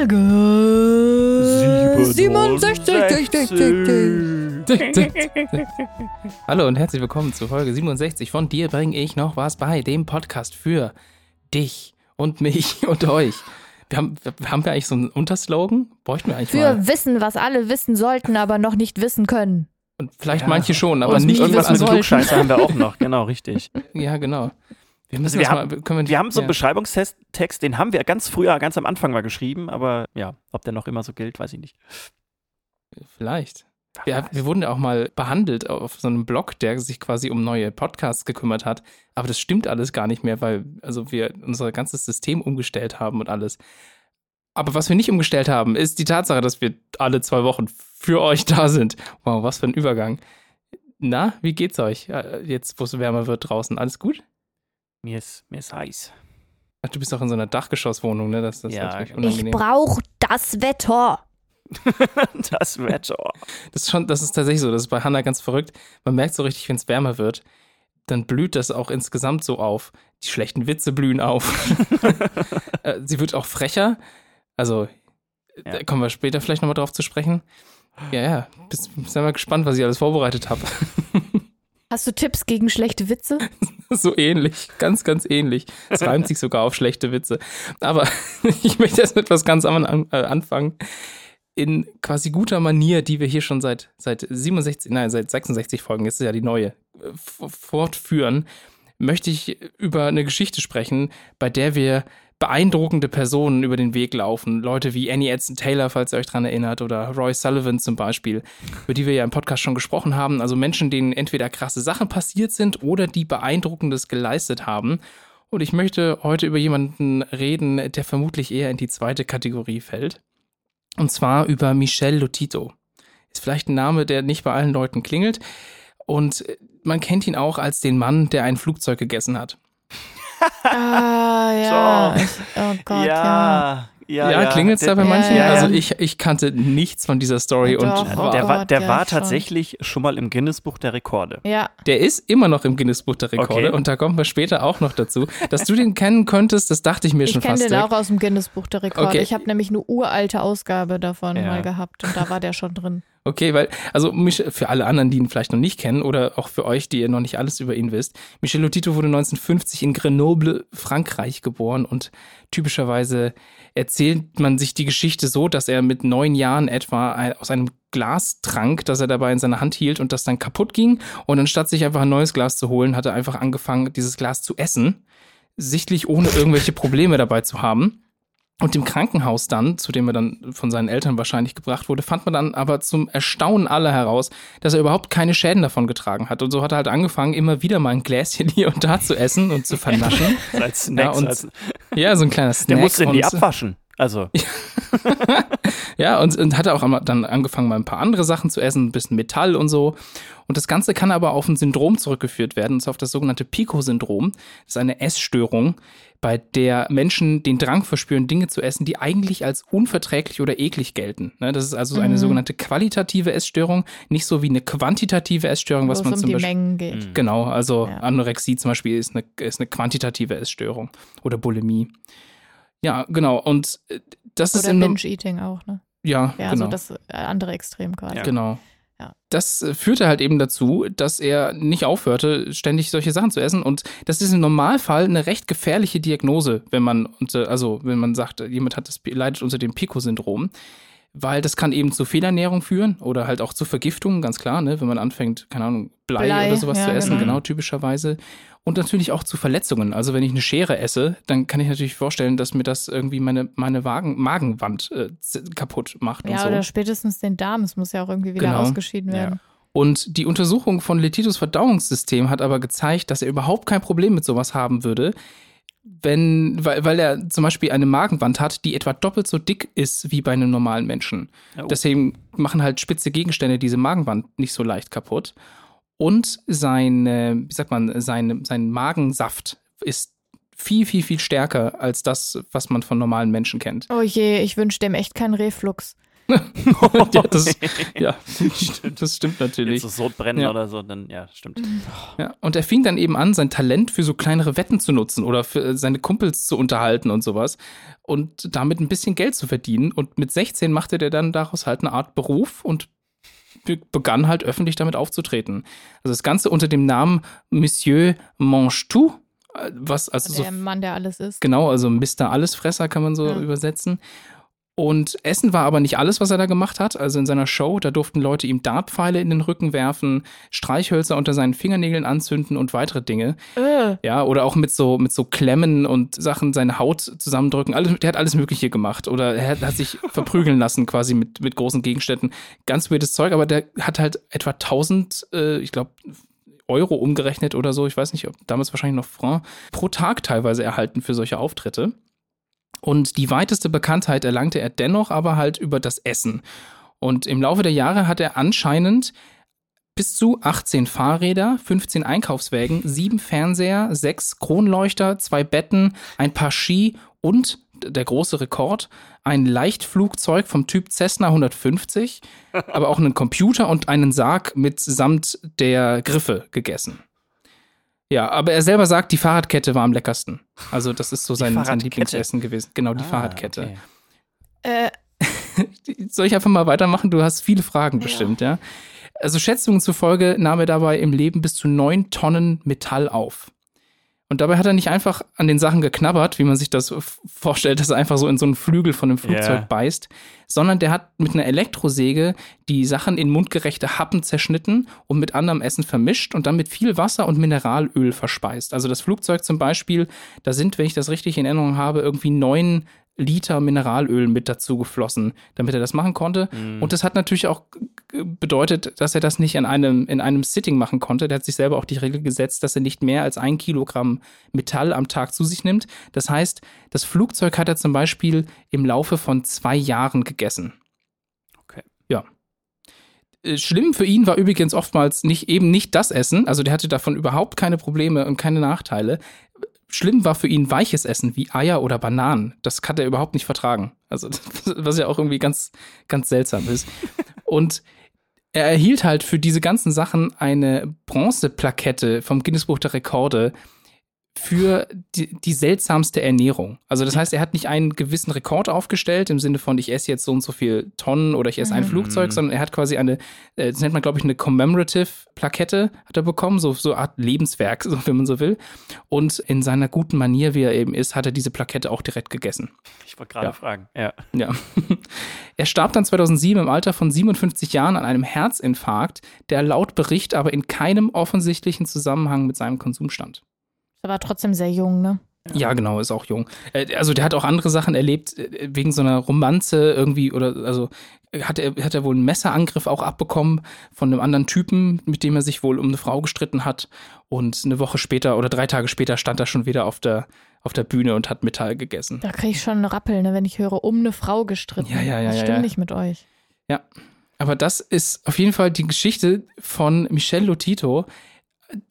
Folge 67. Hallo und herzlich willkommen zu Folge 67. Von dir bringe ich noch was bei, dem Podcast für dich und mich und euch. Wir haben, haben wir eigentlich so einen Unterslogan? Bräuchten wir eigentlich Wir mal. wissen, was alle wissen sollten, aber noch nicht wissen können. Und vielleicht Ja. manche schon, aber Und nicht Irgendwas mit. Klugscheißer haben wir auch noch, genau, richtig. Ja, genau. Wir müssen wir haben- mal, wir, Wir haben so einen ja. Beschreibungstext, Text, den haben wir ganz früher, ganz am Anfang mal geschrieben, aber ja, ob der noch immer so gilt, weiß ich nicht. Vielleicht. Wir, wir wurden ja auch mal behandelt auf so einem Blog, der sich quasi um neue Podcasts gekümmert hat. Aber das stimmt alles gar nicht mehr, weil also wir unser ganzes System umgestellt haben und alles. Aber was wir nicht umgestellt haben, ist die Tatsache, dass wir alle zwei Wochen für euch da sind. Wow, was für ein Übergang. Na, wie geht's euch? Äh, Jetzt, wo es wärmer wird draußen, alles gut? Mir ist, mir ist heiß. Ach, du bist auch in so einer Dachgeschosswohnung, ne? Das, das Ja, ist natürlich genau. Ich unangenehm. brauche das Wetter. Das Wetter. Das ist schon, das ist tatsächlich so. Das ist bei Hannah ganz verrückt. Man merkt so richtig, wenn es wärmer wird, dann blüht das auch insgesamt so auf. Die schlechten Witze blühen auf. Äh, Sie wird auch frecher. Also, Ja. da kommen wir später vielleicht nochmal drauf zu sprechen. Ja, ja. Bist, sind wir gespannt, was ich alles vorbereitet habe. Hast du Tipps gegen schlechte Witze? so ähnlich. Ganz, ganz ähnlich. Es reimt sich sogar auf schlechte Witze. Aber ich möchte erst mit etwas ganz an, äh, anfangen. In quasi guter Manier, die wir hier schon seit, seit 67, nein, seit 66 Folgen, jetzt ist ja die neue, äh, fortführen, möchte ich über eine Geschichte sprechen, bei der wir beeindruckende Personen über den Weg laufen. Leute wie Annie Edson Taylor, falls ihr euch dran erinnert, oder Roy Sullivan zum Beispiel, über die wir ja im Podcast schon gesprochen haben. Also Menschen, denen entweder krasse Sachen passiert sind oder die Beeindruckendes geleistet haben. Und ich möchte heute über jemanden reden, der vermutlich eher in die zweite Kategorie fällt. Und zwar über Michel Lotito. Ist vielleicht ein Name, der nicht bei allen Leuten klingelt. Und man kennt ihn auch als den Mann, der ein Flugzeug gegessen hat. Ah, ja. So. Ich, oh Gott, ja. ja. Ja, klingelt's da bei Ja, manchen? ja, ja. Also ich, ich kannte nichts von dieser Story Ja, und doch. Ja, Oh der war, Gott, der ja, war schon. tatsächlich schon mal im Guinness-Buch der Rekorde. Ja, der ist immer noch im Guinness-Buch der Rekorde Okay. und da kommen wir später auch noch dazu. Dass du den kennen könntest, das dachte ich mir ich schon kenne fast. den direkt. auch aus dem Guinness-Buch der Rekorde. Okay. Ich habe nämlich eine uralte Ausgabe davon Ja. mal gehabt und da war der schon drin. Okay, weil, also für alle anderen, die ihn vielleicht noch nicht kennen oder auch für euch, die ihr noch nicht alles über ihn wisst, Michel Lotito wurde 1950 in Grenoble, Frankreich geboren und typischerweise erzählt man sich die Geschichte so, dass er mit neun Jahren etwa aus einem Glas trank, das er dabei in seiner Hand hielt und das dann kaputt ging und anstatt sich einfach ein neues Glas zu holen, hat er einfach angefangen, dieses Glas zu essen, sichtlich ohne irgendwelche Probleme dabei zu haben. Und im Krankenhaus dann, zu dem er dann von seinen Eltern wahrscheinlich gebracht wurde, fand man dann aber zum Erstaunen aller heraus, dass er überhaupt keine Schäden davon getragen hat. Und so hat er halt angefangen, immer wieder mal ein Gläschen hier und da zu essen und zu vernaschen. Als Snacks. und als, ja, so ein kleiner Snack. der musste die und, abwaschen. Also, Ja, und, und hat er auch dann angefangen, mal ein paar andere Sachen zu essen, ein bisschen Metall und so. Und das Ganze kann aber auf ein Syndrom zurückgeführt werden, und zwar auf das sogenannte Pico-Syndrom. Das ist eine Essstörung, bei der Menschen den Drang verspüren, Dinge zu essen, die eigentlich als unverträglich oder eklig gelten. Ne, Das ist also eine sogenannte qualitative Essstörung, nicht so wie eine quantitative Essstörung, Wo was es man um zum die Beispiel. Mengen geht. Genau, also Ja. Anorexie zum Beispiel ist eine, ist eine quantitative Essstörung oder Bulimie. Ja, genau. Und äh, das ist Oder im Binge-Eating auch, ne? ja, Ja, genau. so das äh, andere Extrem quasi. Ja. Genau. Ja. Das äh, führte halt eben dazu, dass er nicht aufhörte, ständig solche Sachen zu essen. Und das ist im Normalfall eine recht gefährliche Diagnose, wenn man unter, also wenn man sagt, jemand hat das, leidet unter dem Pico-Syndrom. Weil das kann eben zu Fehlernährung führen oder halt auch zu Vergiftungen, ganz klar, ne? wenn man anfängt, keine Ahnung, Blei, Blei, oder sowas ja, zu essen, genau. genau, typischerweise. Und natürlich auch zu Verletzungen. Also wenn ich eine Schere esse, dann kann ich natürlich vorstellen, dass mir das irgendwie meine, meine Wagen, Magenwand äh, kaputt macht und Ja, so. oder spätestens den Darm. Es muss ja auch irgendwie wieder Genau. ausgeschieden werden. Und die Untersuchung von Letitos Verdauungssystem hat aber gezeigt, dass er überhaupt kein Problem mit sowas haben würde, wenn, weil, weil er zum Beispiel eine Magenwand hat, die etwa doppelt so dick ist wie bei einem normalen Menschen. Oh. Deswegen machen halt spitze Gegenstände diese Magenwand nicht so leicht kaputt. Und sein, wie sagt man, sein, sein Magensaft ist viel, viel, viel stärker als das, was man von normalen Menschen kennt. Oh je, ich wünsche dem echt keinen Reflux. ja, das, ja, das stimmt natürlich. Jetzt so Sodbrennen Ja. oder so, dann, ja, stimmt. Ja, und er fing dann eben an, sein Talent für so kleinere Wetten zu nutzen oder für äh, seine Kumpels zu unterhalten und sowas und damit ein bisschen Geld zu verdienen. Und mit 16 machte der dann daraus halt eine Art Beruf und be- begann halt öffentlich damit aufzutreten. Also das Ganze unter dem Namen Monsieur Mange-Tout, äh, was also so der Mann, der alles ist. Genau, also Mr. Allesfresser kann man so Ja. übersetzen. Und Essen war aber nicht alles, was er da gemacht hat. Also in seiner Show, da durften Leute ihm Dartpfeile in den Rücken werfen, Streichhölzer unter seinen Fingernägeln anzünden und weitere Dinge. Äh, Ja, oder auch mit so, mit so Klemmen und Sachen seine Haut zusammendrücken. Alles, der hat alles Mögliche gemacht. Oder er hat, hat sich verprügeln lassen quasi mit, mit großen Gegenständen. Ganz weirdes Zeug, aber der hat halt etwa 1000, äh, ich glaube, Euro umgerechnet oder so, ich weiß nicht, ob damals wahrscheinlich noch Franc, pro Tag teilweise erhalten für solche Auftritte. Und die weiteste Bekanntheit erlangte er dennoch aber halt über das Essen. Und im Laufe der Jahre hat er anscheinend bis zu 18 Fahrräder, 15 Einkaufswägen, 7 Fernseher, 6 Kronleuchter, 2 Betten, ein paar Ski und der große Rekord, ein Leichtflugzeug vom Typ Cessna 150, aber auch einen Computer und einen Sarg mit samt der Griffe gegessen. Ja, aber er selber sagt, die Fahrradkette war am leckersten. Also das ist so sein, sein? Lieblingsessen gewesen. Genau, die Ah, Fahrradkette. okay. äh, Soll ich einfach mal weitermachen? Du hast viele Fragen bestimmt, ja? Also Schätzungen zufolge nahm er dabei im Leben bis zu neun Tonnen Metall auf. Und dabei hat er nicht einfach an den Sachen geknabbert, wie man sich das vorstellt, dass er einfach so in so einen Flügel von einem Flugzeug Ja. beißt, sondern der hat mit einer Elektrosäge die Sachen in mundgerechte Happen zerschnitten und mit anderem Essen vermischt und dann mit viel Wasser und Mineralöl verspeist. Also das Flugzeug zum Beispiel, da sind, wenn ich das richtig in Erinnerung habe, irgendwie neun Liter Mineralöl mit dazu geflossen, damit er das machen konnte. Mhm. Und das hat natürlich auch bedeutet, dass er das nicht in einem, in einem Sitting machen konnte. Der hat sich selber auch die Regel gesetzt, dass er nicht mehr als ein Kilogramm Metall am Tag zu sich nimmt. Das heißt, das Flugzeug hat er zum Beispiel im Laufe von zwei Jahren gegessen. Okay. Ja. Äh, Schlimm für ihn war übrigens oftmals nicht eben nicht das Essen, also der hatte davon überhaupt keine Probleme und keine Nachteile. Schlimm war für ihn weiches Essen wie Eier oder Bananen. Das kann er überhaupt nicht vertragen. Also, was ja auch irgendwie ganz, ganz seltsam ist. Und er erhielt halt für diese ganzen Sachen eine Bronzeplakette vom Guinness Buch der Rekorde für die, die seltsamste Ernährung. Also das heißt, er hat nicht einen gewissen Rekord aufgestellt im Sinne von, ich esse jetzt so und so viel Tonnen oder ich esse ein Mhm. Flugzeug, sondern er hat quasi eine, äh, das nennt man glaube ich eine Commemorative-Plakette, hat er bekommen, so, so eine Art Lebenswerk, so, wenn man so will. Und in seiner guten Manier, wie er eben ist, hat er diese Plakette auch direkt gegessen. Ich wollte gerade Ja. fragen. Ja. Ja. Er starb dann 2007 im Alter von 57 Jahren an einem Herzinfarkt, der laut Bericht aber in keinem offensichtlichen Zusammenhang mit seinem Konsum stand. Er war trotzdem sehr jung, ne? Ja, genau, ist auch jung. Äh, Also der hat auch andere Sachen erlebt, äh, wegen so einer Romanze irgendwie oder also hat er, hat er wohl einen Messerangriff auch abbekommen von einem anderen Typen, mit dem er sich wohl um eine Frau gestritten hat. Und eine Woche später oder drei Tage später stand er schon wieder auf der, auf der Bühne und hat Metall gegessen. Da kriege ich schon einen Rappel, ne, wenn ich höre, um eine Frau gestritten. Ja, ja, ja, Das ja, stimmt ja. nicht mit euch. Aber das ist auf jeden Fall die Geschichte von Michel Lotito,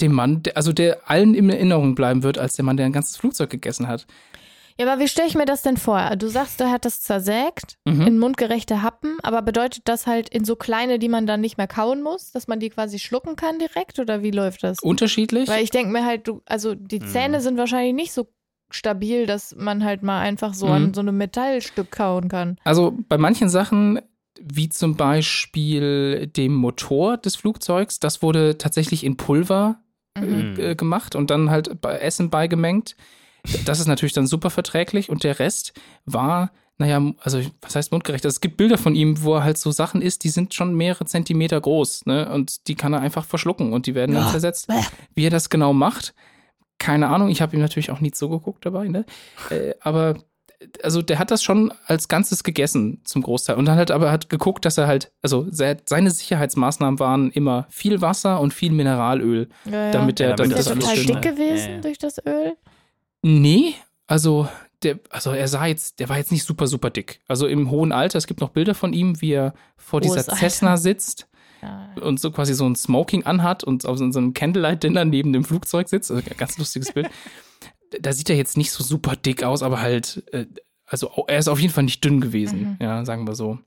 dem Mann, der, also der allen in Erinnerung bleiben wird, als der Mann, der ein ganzes Flugzeug gegessen hat. Ja, aber wie stelle ich mir das denn vor? Du sagst, er hat das zersägt Mhm. in mundgerechte Happen, aber bedeutet das halt in so kleine, die man dann nicht mehr kauen muss, dass man die quasi schlucken kann direkt oder wie läuft das? Unterschiedlich. Weil ich denke mir halt, du, also die Mhm. Zähne sind wahrscheinlich nicht so stabil, dass man halt mal einfach so Mhm. an so einem Metallstück kauen kann. Also bei manchen Sachen, wie zum Beispiel dem Motor des Flugzeugs, das wurde tatsächlich in Pulver Mhm. äh, gemacht und dann halt bei Essen beigemengt. Das ist natürlich dann super verträglich und der Rest war, naja, also was heißt mundgerecht? Also, es gibt Bilder von ihm, wo er halt so Sachen isst, die sind schon mehrere Zentimeter groß, ne? Und die kann er einfach verschlucken und die werden dann Ja. zersetzt. Wie er das genau macht, keine Ahnung. Ich habe ihm natürlich auch nie zugeguckt dabei, ne? Äh, aber also der hat das schon als Ganzes gegessen zum Großteil und dann halt aber hat geguckt, dass er halt, also se- seine Sicherheitsmaßnahmen waren immer viel Wasser und viel Mineralöl, Ja, ja. damit er Ja, dann damit ist das total dick gewesen Ja, ja. durch das Öl? Nee, also der, also er sah jetzt, der war jetzt nicht super, super dick. Also im hohen Alter, es gibt noch Bilder von ihm, wie er vor Hohes dieser Alter. Cessna sitzt und so quasi so ein Smoking anhat und auf so so einem Candlelight-Dinner neben dem Flugzeug sitzt. Also ein ganz lustiges Bild. Da sieht er jetzt nicht so super dick aus, aber halt, äh, also er ist auf jeden Fall nicht dünn gewesen, Mhm. ja, sagen wir so.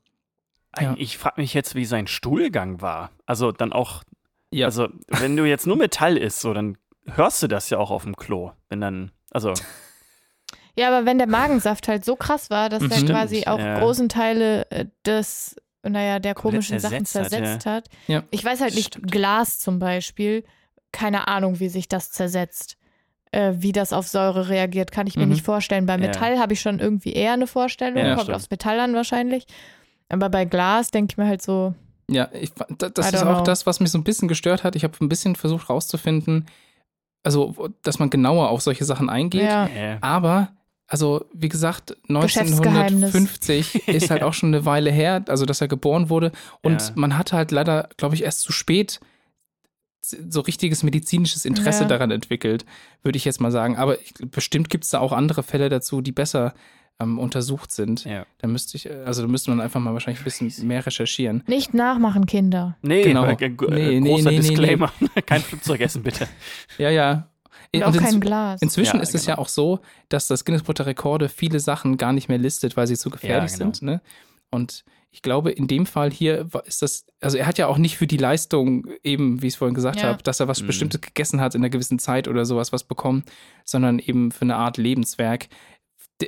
Ja. Ich frage mich jetzt, wie sein Stuhlgang war. Also dann auch, Ja. also wenn du jetzt nur Metall isst, so, dann hörst du das ja auch auf dem Klo. Wenn dann, also, Ja, aber wenn der Magensaft halt so krass war, dass Stimmt, quasi auch ja. großen Teile äh, des, naja, der Komplett komischen Sachen zersetzt hat, hat. Ja. Ich weiß halt nicht, Stimmt. Glas zum Beispiel, keine Ahnung, wie sich das zersetzt. Äh, wie das auf Säure reagiert, kann ich mir Mhm. nicht vorstellen. Bei Ja. Metall habe ich schon irgendwie eher eine Vorstellung, Ja, kommt stimmt. aufs Metall an wahrscheinlich. Aber bei Glas denke ich mir halt so, Ja, ich, das ist auch know. das, was mich so ein bisschen gestört hat. Ich habe ein bisschen versucht rauszufinden, also, dass man genauer auf solche Sachen eingeht. ja, Aber, also, wie gesagt, Geschäftsgeheimnis. 1950 ist halt auch schon eine Weile her, also, dass er geboren wurde. Und Ja. man hatte halt leider, glaube ich, erst zu spät so richtiges medizinisches Interesse Ja. daran entwickelt, würde ich jetzt mal sagen. Aber ich, bestimmt gibt es da auch andere Fälle dazu, die besser ähm, untersucht sind. ja. Da müsste ich, also da müsste man einfach mal wahrscheinlich ein bisschen mehr recherchieren. nicht nachmachen, Kinder. Nee, Genau. äh, Nee, äh, nee, großer nee, nee, Disclaimer. Kein Flugzeug essen, bitte. Ja, ja. Und Und auch kein Glas. Inzwischen Ja, ist es genau. ja auch so, dass das Guinness Buch der Rekorde viele Sachen gar nicht mehr listet, weil sie zu gefährlich Ja, genau. sind. Ne? Und ich glaube, in dem Fall hier ist das, also er hat ja auch nicht für die Leistung, eben, wie ich es vorhin gesagt Ja. habe, dass er was Mhm. Bestimmtes gegessen hat in einer gewissen Zeit oder sowas was bekommen, sondern eben für eine Art Lebenswerk,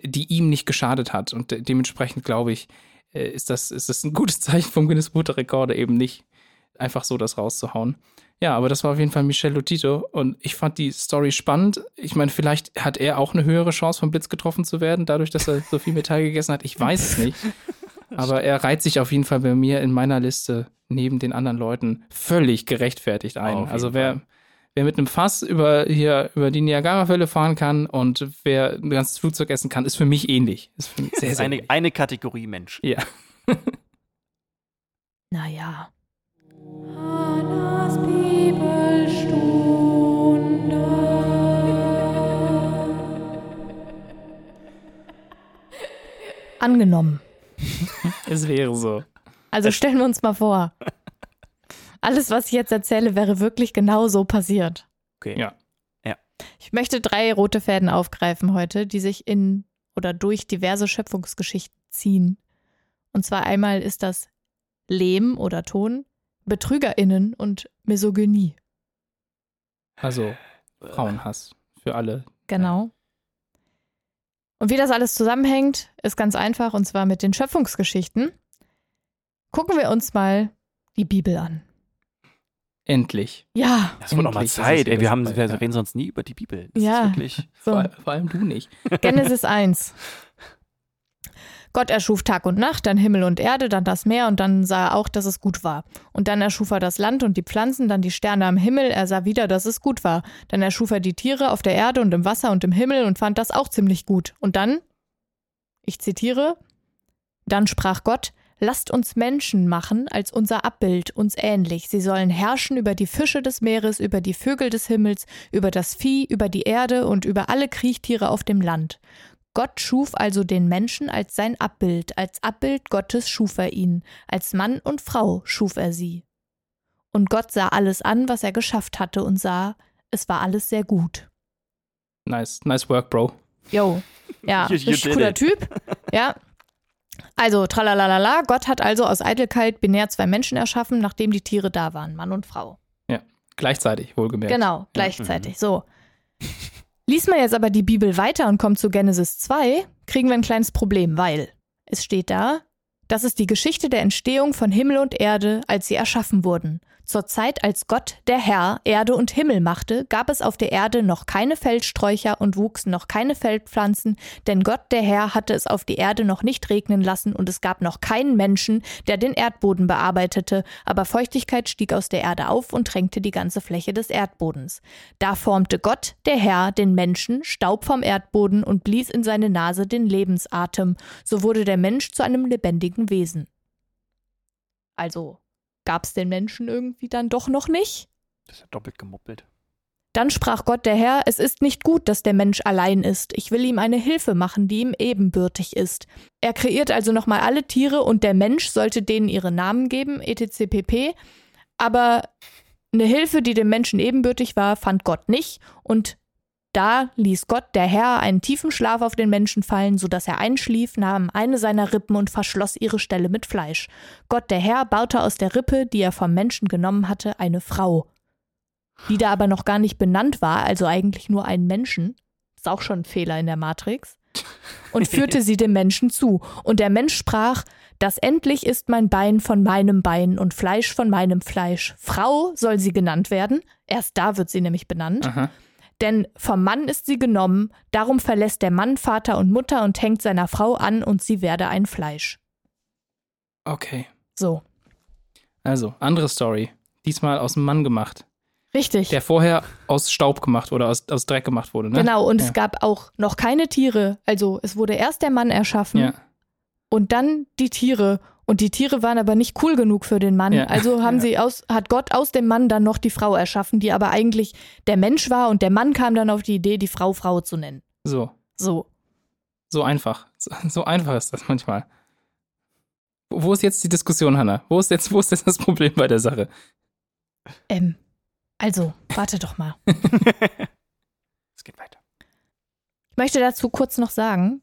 die ihm nicht geschadet hat. Und de dementsprechend glaube ich, äh, ist das, ist das ein gutes Zeichen vom Guinness Buch der Rekorde, eben nicht einfach so das rauszuhauen. Ja, aber das war auf jeden Fall Michel Lotito und ich fand die Story spannend. Ich meine, vielleicht hat er auch eine höhere Chance, vom Blitz getroffen zu werden, dadurch, dass er so viel Metall gegessen hat. Ich weiß es nicht. Aber er reiht sich auf jeden Fall bei mir in meiner Liste neben den anderen Leuten völlig gerechtfertigt ein. Also wer, wer mit einem Fass über hier über die Niagara-Fälle fahren kann und wer ein ganzes Flugzeug essen kann, ist für mich ähnlich. Ist für mich sehr, Das ist sehr eine, ähnlich. eine Kategorie Mensch. Ja. Naja. Hannas Bibelstunde. Angenommen. Es wäre so. Also stellen wir uns mal vor. Alles, was ich jetzt erzähle, wäre wirklich genau so passiert. Okay. Ja. Ich möchte drei rote Fäden aufgreifen heute, die sich in oder durch diverse Schöpfungsgeschichten ziehen. Und zwar einmal ist das Lehm oder Ton, BetrügerInnen und Misogynie. Also Frauenhass für alle. Genau. Und wie das alles zusammenhängt, ist ganz einfach, und zwar mit den Schöpfungsgeschichten. Gucken wir uns mal die Bibel an. Endlich. Ja, Das wird auch mal Endlich ist es Zeit. Ey, wir, haben, wir ja. reden sonst nie über die Bibel. Das Ja. Ist wirklich, so. Vor, vor allem du nicht. Genesis 1. Gott erschuf Tag und Nacht, dann Himmel und Erde, dann das Meer und dann sah er auch, dass es gut war. Und dann erschuf er das Land und die Pflanzen, dann die Sterne am Himmel, er sah wieder, dass es gut war. Dann erschuf er die Tiere auf der Erde und im Wasser und im Himmel und fand das auch ziemlich gut. Und dann, ich zitiere, dann sprach Gott, Lasst uns Menschen machen als unser Abbild, uns ähnlich. Sie sollen herrschen über die Fische des Meeres, über die Vögel des Himmels, über das Vieh, über die Erde und über alle Kriechtiere auf dem Land. Gott schuf also den Menschen als sein Abbild, als Abbild Gottes schuf er ihn, als Mann und Frau schuf er sie. Und Gott sah alles an, was er geschafft hatte und sah, es war alles sehr gut. Nice, nice work, Bro. Jo, ja, You- you cooler it. Typ. Ja. Also, tralalala, Gott hat also aus Eitelkeit binär zwei Menschen erschaffen, nachdem die Tiere da waren, Mann und Frau. Gleichzeitig, wohlgemerkt. Genau, gleichzeitig. So. Lies man jetzt aber die Bibel weiter und kommt zu Genesis 2, kriegen wir ein kleines Problem, weil es steht da, das ist die Geschichte der Entstehung von Himmel und Erde, als sie erschaffen wurden. Zur Zeit, als Gott, der Herr, Erde und Himmel machte, gab es auf der Erde noch keine Feldsträucher und wuchsen noch keine Feldpflanzen, denn Gott, der Herr, hatte es auf die Erde noch nicht regnen lassen und es gab noch keinen Menschen, der den Erdboden bearbeitete, aber Feuchtigkeit stieg aus der Erde auf und tränkte die ganze Fläche des Erdbodens. Da formte Gott, der Herr, den Menschen, Staub vom Erdboden und blies in seine Nase den Lebensatem, so wurde der Mensch zu einem lebendigen Wesen. Also gab's den Menschen irgendwie dann doch noch nicht? Das ist ja doppelt gemuppelt. Dann sprach Gott der Herr, es ist nicht gut, dass der Mensch allein ist. Ich will ihm eine Hilfe machen, die ihm ebenbürtig ist. Er kreiert also nochmal alle Tiere und der Mensch sollte denen ihre Namen geben, etc. pp. Aber eine Hilfe, die dem Menschen ebenbürtig war, fand Gott nicht und Da ließ Gott, der Herr, einen tiefen Schlaf auf den Menschen fallen, so dass er einschlief, nahm eine seiner Rippen und verschloss ihre Stelle mit Fleisch. Gott, der Herr, baute aus der Rippe, die er vom Menschen genommen hatte, eine Frau, die da aber noch gar nicht benannt war, also eigentlich nur einen Menschen. Ist auch schon ein Fehler in der Matrix. Und führte sie dem Menschen zu. Und der Mensch sprach, das endlich ist mein Bein von meinem Bein und Fleisch von meinem Fleisch. Frau soll sie genannt werden. Erst da wird sie nämlich benannt. Aha. Denn vom Mann ist sie genommen, darum verlässt der Mann Vater und Mutter und hängt seiner Frau an und sie werde ein Fleisch. Okay. So, Also, andere Story. Diesmal aus dem Mann gemacht. richtig. Der vorher aus Staub gemacht oder aus, aus Dreck gemacht wurde, ne? Genau, und Ja. es gab auch noch keine Tiere. Also es wurde erst der Mann erschaffen Ja. und dann die Tiere. Und die Tiere waren aber nicht cool genug für den Mann. Ja. Also haben Ja. sie aus, hat Gott aus dem Mann dann noch die Frau erschaffen, die aber eigentlich der Mensch war und der Mann kam dann auf die Idee, die Frau Frau zu nennen. So. So. So einfach. So, so einfach ist das manchmal. Wo ist jetzt die Diskussion, Hanna? Wo ist jetzt, wo ist jetzt das Problem bei der Sache? Ähm, also, warte doch mal. Es geht weiter. Ich möchte dazu kurz noch sagen,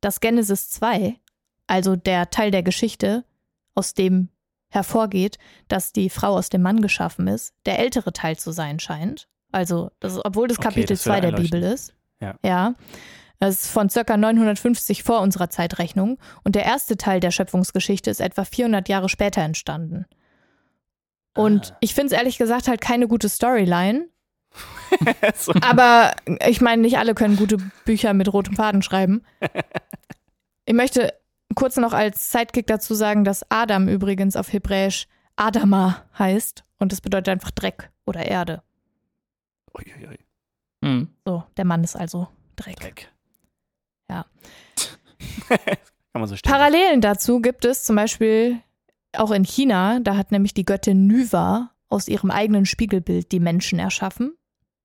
dass Genesis 2, also der Teil der Geschichte, aus dem hervorgeht, dass die Frau aus dem Mann geschaffen ist, der ältere Teil zu sein scheint. Also, das, obwohl das Okay, Kapitel das würde 2 der. Bibel ist. Ja. Ja. Das ist von circa 950 vor unserer Zeitrechnung. Und der erste Teil der Schöpfungsgeschichte ist etwa 400 Jahre später entstanden. Und Ah. ich finde es ehrlich gesagt halt keine gute Storyline, so. aber ich meine, nicht alle können gute Bücher mit rotem Faden schreiben. Ich möchte kurz noch als Sidekick dazu sagen, dass Adam übrigens auf Hebräisch Adama heißt und das bedeutet einfach Dreck oder Erde. Uiuiui, Hm. So, der Mann ist also Dreck. Dreck. Ja. Kann man so stehen. Parallelen dazu gibt es zum Beispiel auch in China, da hat nämlich die Göttin Nuva aus ihrem eigenen Spiegelbild die Menschen erschaffen.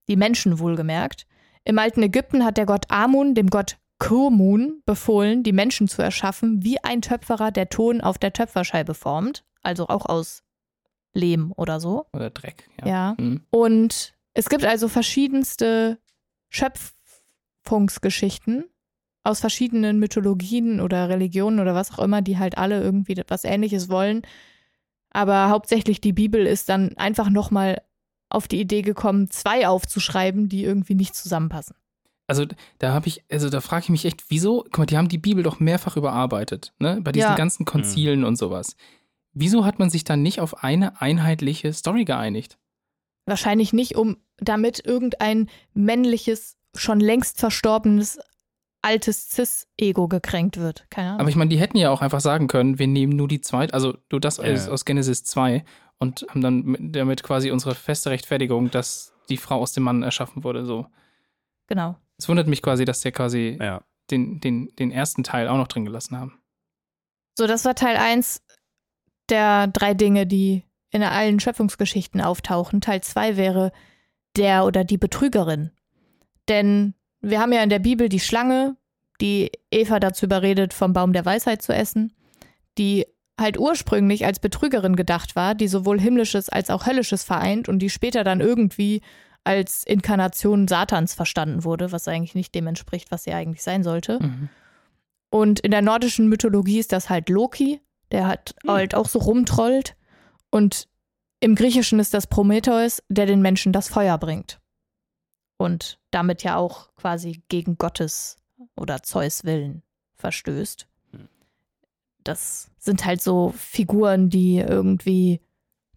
Die Menschen wohlgemerkt. Im alten Ägypten hat der Gott Amun dem Gott Kurmun befohlen, die Menschen zu erschaffen, wie ein Töpferer der Ton auf der Töpferscheibe formt. Also auch aus Lehm oder so. Oder Dreck. Ja. Ja. Hm. Und es gibt also verschiedenste Schöpfungsgeschichten aus verschiedenen Mythologien oder Religionen oder was auch immer, die halt alle irgendwie was Ähnliches wollen. Aber hauptsächlich die Bibel ist dann einfach nochmal auf die Idee gekommen, zwei aufzuschreiben, die irgendwie nicht zusammenpassen. Also da habe ich, also da frage ich mich echt, wieso, guck mal, die haben die Bibel doch mehrfach überarbeitet, ne? Bei diesen Ja. ganzen Konzilen und sowas. Wieso hat man sich dann nicht auf eine einheitliche Story geeinigt? Wahrscheinlich nicht, um damit irgendein männliches, schon längst verstorbenes, altes Cis-Ego gekränkt wird. Keine Ahnung. Aber ich meine, die hätten ja auch einfach sagen können, wir nehmen nur die zweite, also du das Ja. aus, aus Genesis 2 und haben dann mit- damit quasi unsere feste Rechtfertigung, dass die Frau aus dem Mann erschaffen wurde, so. genau. Es wundert mich quasi, dass der quasi Ja. den, den, den ersten Teil auch noch drin gelassen haben. So, das war Teil 1 der drei Dinge, die in allen Schöpfungsgeschichten auftauchen. Teil 2 wäre der oder die Betrügerin. Denn wir haben ja in der Bibel die Schlange, die Eva dazu überredet, vom Baum der Weisheit zu essen, die halt ursprünglich als Betrügerin gedacht war, die sowohl himmlisches als auch höllisches vereint und die später dann irgendwie als Inkarnation Satans verstanden wurde, was eigentlich nicht dem entspricht, was sie eigentlich sein sollte. Mhm. Und in der nordischen Mythologie ist das halt Loki, der hat Hm. halt auch so rumtrollt. Und im Griechischen ist das Prometheus, der den Menschen das Feuer bringt. Und damit ja auch quasi gegen Gottes oder Zeus Willen verstößt. Hm. Das sind halt so Figuren, die irgendwie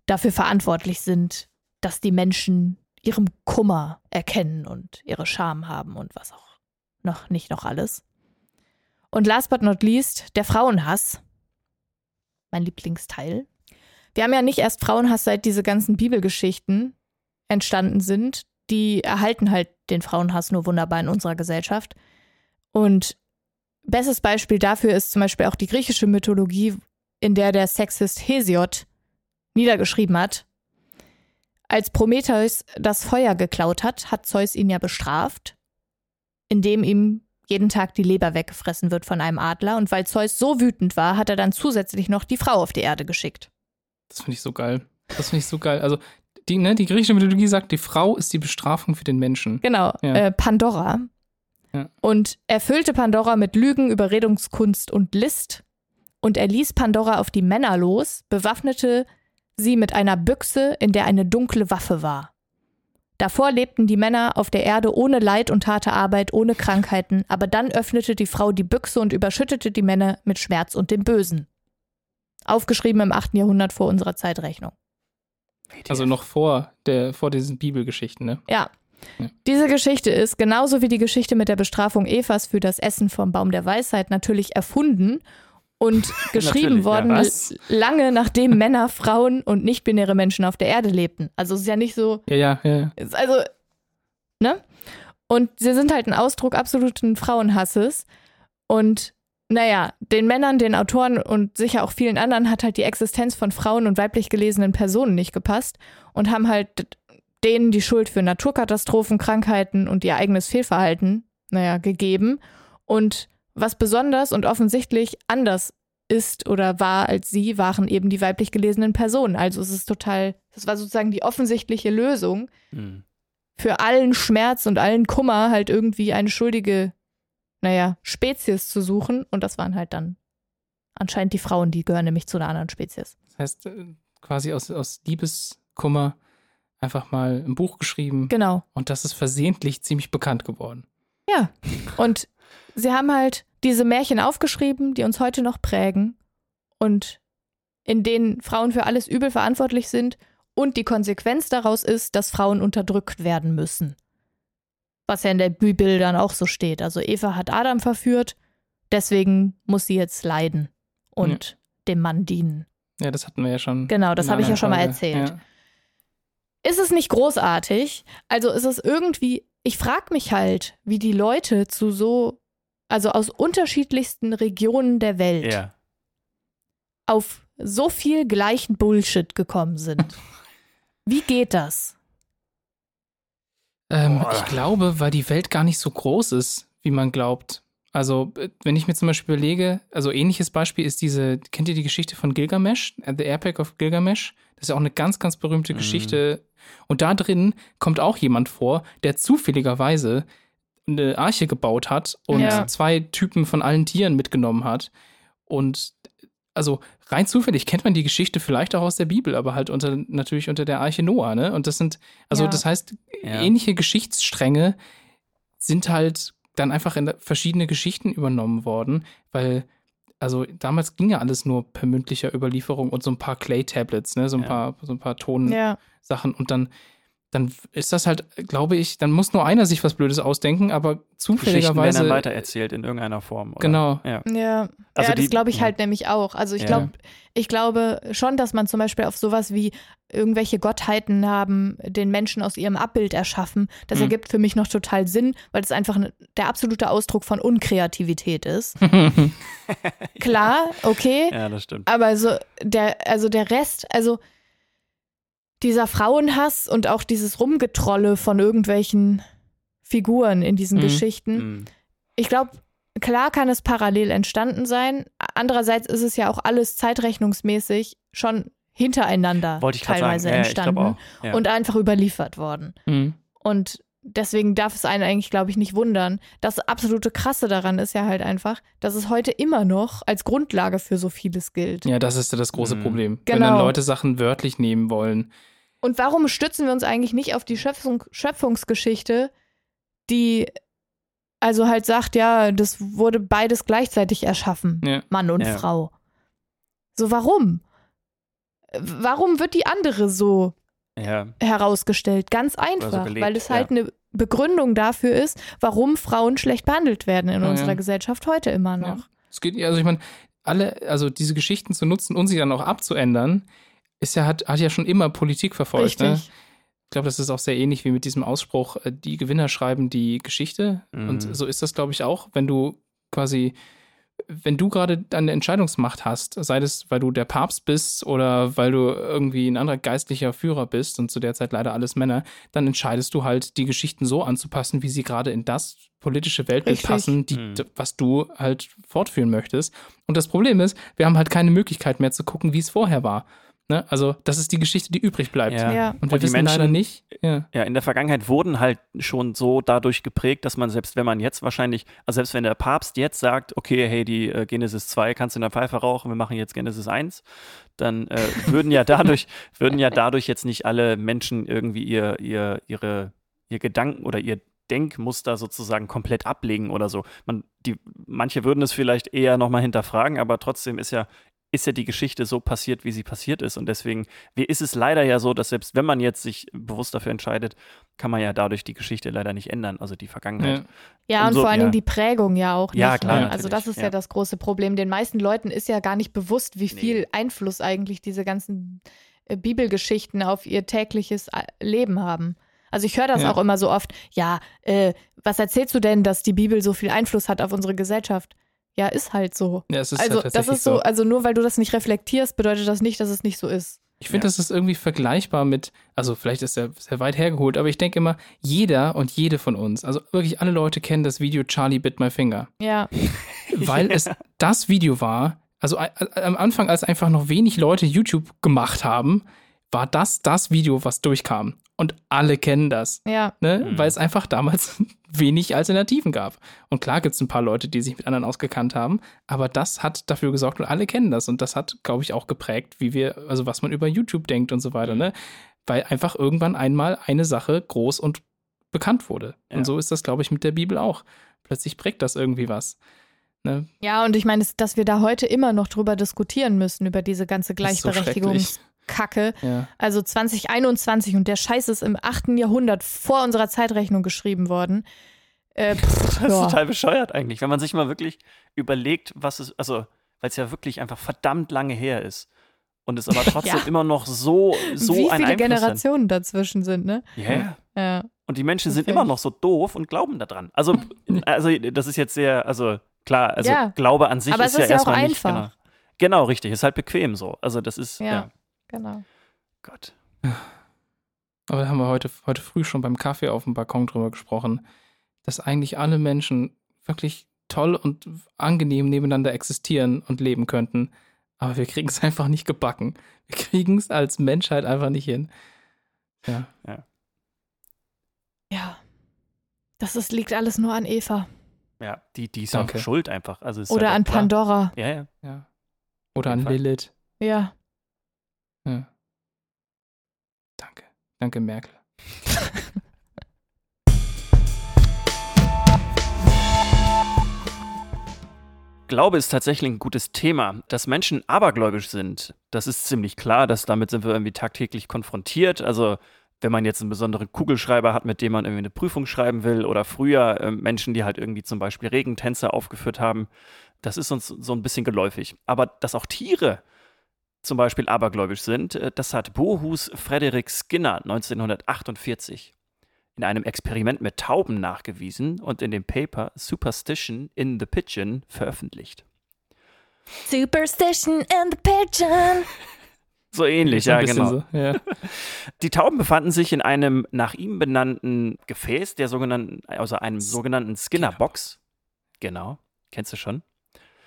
dafür verantwortlich sind, dass die Menschen ihrem Kummer erkennen und ihre Scham haben und was auch noch nicht noch alles. Und last but not least, der Frauenhass. Mein Lieblingsteil. Wir haben ja nicht erst Frauenhass, seit diese ganzen Bibelgeschichten entstanden sind. Die erhalten halt den Frauenhass nur wunderbar in unserer Gesellschaft. Und bestes Beispiel dafür ist zum Beispiel auch die griechische Mythologie, in der der Sexist Hesiod niedergeschrieben hat. Als Prometheus das Feuer geklaut hat, hat Zeus ihn ja bestraft, indem ihm jeden Tag die Leber weggefressen wird von einem Adler. Und weil Zeus so wütend war, hat er dann zusätzlich noch die Frau auf die Erde geschickt. Das finde ich so geil. Das finde ich so geil. Also die, ne, die griechische Mythologie sagt, die Frau ist die Bestrafung für den Menschen. Genau, Ja. äh, Pandora. Ja. Und erfüllte Pandora mit Lügen, Überredungskunst und List. Und er ließ Pandora auf die Männer los, bewaffnete sie mit einer Büchse, in der eine dunkle Waffe war. Davor lebten die Männer auf der Erde ohne Leid und harte Arbeit, ohne Krankheiten, aber dann öffnete die Frau die Büchse und überschüttete die Männer mit Schmerz und dem Bösen. Aufgeschrieben im 8. Jahrhundert vor unserer Zeitrechnung. Also noch vor, der, vor diesen Bibelgeschichten, ne? Ja. Ja. Diese Geschichte ist genauso wie die Geschichte mit der Bestrafung Evas für das Essen vom Baum der Weisheit natürlich erfunden und geschrieben ja. worden Was? lange nachdem Männer, Frauen und nicht-binäre Menschen auf der Erde lebten. Also es ist ja nicht so, Ja, ja, ja. ja. also, ne? Und sie sind halt ein Ausdruck absoluten Frauenhasses. Und naja, den Männern, den Autoren und sicher auch vielen anderen hat halt die Existenz von Frauen und weiblich gelesenen Personen nicht gepasst und haben halt denen die Schuld für Naturkatastrophen, Krankheiten und ihr eigenes Fehlverhalten, naja, gegeben. Und was besonders und offensichtlich anders ist oder war als sie, waren eben die weiblich gelesenen Personen. Also es ist total, das war sozusagen die offensichtliche Lösung Hm. für allen Schmerz und allen Kummer halt irgendwie eine schuldige, naja, Spezies zu suchen. Und das waren halt dann anscheinend die Frauen, die gehören nämlich zu einer anderen Spezies. Das heißt, äh, quasi aus, aus Liebeskummer einfach mal ein Buch geschrieben Genau. und das ist versehentlich ziemlich bekannt geworden. Ja. Und sie haben halt diese Märchen aufgeschrieben, die uns heute noch prägen und in denen Frauen für alles Übel verantwortlich sind und die Konsequenz daraus ist, dass Frauen unterdrückt werden müssen. Was ja in der Bibel dann auch so steht. Also Eva hat Adam verführt, deswegen muss sie jetzt leiden und dem Mann dienen. Ja, das hatten wir ja schon. Genau, das habe ich ja schon mal erzählt. Ja. Ist es nicht großartig? Also ist es irgendwie, ich frage mich halt, wie die Leute zu so, also aus unterschiedlichsten Regionen der Welt Ja. auf so viel gleichen Bullshit gekommen sind. Wie geht das? Ähm, ich glaube, weil die Welt gar nicht so groß ist, wie man glaubt. Also, äh, wenn ich mir zum Beispiel überlege, also ähnliches Beispiel ist diese, kennt ihr die Geschichte von Gilgamesh, äh, The Epic of Gilgamesh? Das ist ja auch eine ganz, ganz berühmte Mhm. Geschichte. Und da drin kommt auch jemand vor, der zufälligerweise eine Arche gebaut hat und Ja. zwei Typen von allen Tieren mitgenommen hat. Und also rein zufällig kennt man die Geschichte vielleicht auch aus der Bibel, aber halt unter natürlich unter der Arche Noah, ne? Und das sind, also Ja. das heißt, Ja. ähnliche Geschichtsstränge sind halt dann einfach in verschiedene Geschichten übernommen worden, weil also damals ging ja alles nur per mündlicher Überlieferung und so ein paar Clay-Tablets, ne, so ein Ja. paar, so ein paar Tonsachen Ja, und dann dann ist das halt, glaube ich, dann muss nur einer sich was Blödes ausdenken, aber Geschichten werden zufälligerweise dann weitererzählt in irgendeiner Form. Oder? Genau. Ja. ja. Also ja, die- das glaube ich ja. halt nämlich auch. Also ich Ja. glaube, ich glaube schon, dass man zum Beispiel auf sowas wie irgendwelche Gottheiten haben den Menschen aus ihrem Abbild erschaffen. Das Mhm. ergibt für mich noch total Sinn, weil es einfach der absolute Ausdruck von Unkreativität ist. Klar, okay. ja, das stimmt. Aber so der, also der Rest, also dieser Frauenhass und auch dieses Rumgetrolle von irgendwelchen Figuren in diesen Mhm. Geschichten. Hm. Ich glaube, klar kann es parallel entstanden sein. Andererseits ist es ja auch alles zeitrechnungsmäßig schon hintereinander teilweise sagen. Ja, ich entstanden. Ja. und einfach überliefert worden. Mhm. Und deswegen darf es einen eigentlich, glaube ich, nicht wundern. Das absolute Krasse daran ist ja halt einfach, dass es heute immer noch als Grundlage für so vieles gilt. Ja, das ist ja das große Mhm. Problem. Wenn dann Genau. Leute Sachen wörtlich nehmen wollen. Und warum stützen wir uns eigentlich nicht auf die Schöpfung, Schöpfungsgeschichte, die also halt sagt, ja, das wurde beides gleichzeitig erschaffen, Ja. Mann und Ja. Frau. So, warum? Warum wird die andere so ja. herausgestellt? Ganz einfach, gelebt, weil es ja. halt eine Begründung dafür ist, warum Frauen schlecht behandelt werden in Ja, unserer ja. Gesellschaft heute immer noch. Ja. Es geht, also ich meine, alle, also diese Geschichten zu nutzen und sie dann auch abzuändern, ist ja, hat, hat ja schon immer Politik verfolgt. Ne? Ich glaube, das ist auch sehr ähnlich wie mit diesem Ausspruch, äh, die Gewinner schreiben die Geschichte. Mhm. Und so ist das, glaube ich, auch, wenn du quasi, wenn du gerade deine Entscheidungsmacht hast, sei das, weil du der Papst bist oder weil du irgendwie ein anderer geistlicher Führer bist und zu der Zeit leider alles Männer, dann entscheidest du halt, die Geschichten so anzupassen, wie sie gerade in das politische Weltbild Richtig. passen, die, Mhm. was du halt fortführen möchtest. Und das Problem ist, wir haben halt keine Möglichkeit mehr zu gucken, wie es vorher war. Ne? Also, das ist die Geschichte, die übrig bleibt. Ja. Ja. Und wir Und die wissen Menschen- leider nicht. Ja. Ja, in der Vergangenheit wurden halt schon so dadurch geprägt, dass man selbst wenn man jetzt wahrscheinlich, also selbst wenn der Papst jetzt sagt, okay, hey, die äh, Genesis 2 kannst du in der Pfeife rauchen, wir machen jetzt Genesis 1, dann äh, würden ja dadurch, würden ja dadurch jetzt nicht alle Menschen irgendwie ihr, ihr, ihre, ihr Gedanken oder ihr Denkmuster sozusagen komplett ablegen oder so. Man, die, manche würden es vielleicht eher nochmal hinterfragen, aber trotzdem ist ja, ist ja die Geschichte so passiert, wie sie passiert ist. Und deswegen wie ist es leider ja so, dass selbst wenn man jetzt sich bewusst dafür entscheidet, kann man ja dadurch die Geschichte leider nicht ändern, also die Vergangenheit. Ja. Ja, und Umso- vor allen ja. Dingen die Prägung ja auch. Ja, nicht, klar, ne? Also das ist ja. ja. das große Problem. Den meisten Leuten ist ja gar nicht bewusst, wie viel Nee. Einfluss eigentlich diese ganzen äh, Bibelgeschichten auf ihr tägliches äh, Leben haben. Also ich höre das Ja. auch immer so oft. Ja, äh, was erzählst du denn, dass die Bibel so viel Einfluss hat auf unsere Gesellschaft? Ja, ist halt so. Ja, es ist also halt das ist so, also nur weil du das nicht reflektierst, bedeutet das nicht, dass es nicht so ist. Ich finde, Ja. das ist irgendwie vergleichbar mit, also vielleicht ist er sehr weit hergeholt, aber ich denke immer, jeder und jede von uns, also wirklich alle Leute kennen das Video Charlie Bit My Finger, Ja, weil es das Video war, also am Anfang, als einfach noch wenig Leute YouTube gemacht haben, war das das Video, was durchkam. Und alle kennen das, ja, ne? Mhm. weil es einfach damals wenig Alternativen gab. Und klar gibt es ein paar Leute, die sich mit anderen ausgekannt haben, aber das hat dafür gesorgt und alle kennen das. Und das hat, glaube ich, auch geprägt, wie wir, also was man über YouTube denkt und so weiter, ne? Weil einfach irgendwann einmal eine Sache groß und bekannt wurde. Ja. Und so ist das, glaube ich, mit der Bibel auch. Plötzlich prägt das irgendwie was. Ne? ja. Und ich meine, dass- wir da heute immer noch drüber diskutieren müssen, über diese ganze Das Gleichberechtigungskacke. Ja. Also 2021 und der Scheiß ist im 8. Jahrhundert vor unserer Zeitrechnung geschrieben worden. Äh, pff, Das ist ja. total bescheuert eigentlich, wenn man sich mal wirklich überlegt, was es, also, weil es ja wirklich einfach verdammt lange her ist. Und es aber trotzdem Ja. immer noch so, so Wie ein viele Einfluss Generationen dazwischen sind, ne? Hat. Ja. Ja. Und die Menschen Das sind immer noch so doof und glauben daran. Also, also das ist jetzt sehr, also klar, also Ja. Glaube an sich Aber ist es ja ist ja auch erstmal nicht, einfach. genau. Genau, richtig, ist halt bequem so. Also das ist, ja, Ja. Genau. Gott. Aber da haben wir heute, heute früh schon beim Kaffee auf dem Balkon drüber gesprochen, dass eigentlich alle Menschen wirklich toll und angenehm nebeneinander existieren und leben könnten. Aber wir kriegen es einfach nicht gebacken. Wir kriegen es als Menschheit einfach nicht hin. Ja. Ja. Das ist, liegt alles nur an Eva. Ja, die, die ist Danke. auch schuld einfach. Also ist Oder halt an klar. Pandora. Ja, ja. ja. Oder an. Lilith. Ja. Ja. Danke. Danke, Merkel. Glaube ist tatsächlich ein gutes Thema. Dass Menschen abergläubisch sind, das ist ziemlich klar. Dass damit sind wir irgendwie tagtäglich konfrontiert. Also wenn man jetzt einen besonderen Kugelschreiber hat, mit dem man irgendwie eine Prüfung schreiben will, oder früher äh, Menschen, die halt irgendwie zum Beispiel Regentänze aufgeführt haben, das ist uns so ein bisschen geläufig. Aber dass auch Tiere zum Beispiel abergläubisch sind, äh, das hat Bohus Frederick Skinner 1948 in einem Experiment mit Tauben nachgewiesen und in dem Paper Superstition in the Pigeon veröffentlicht. Superstition in the pigeon. So ähnlich, ja, genau. So. Ja. Die Tauben befanden sich in einem nach ihm benannten Gefäß, der sogenannten, also einem sogenannten Skinner-Box. Genau, kennst du schon.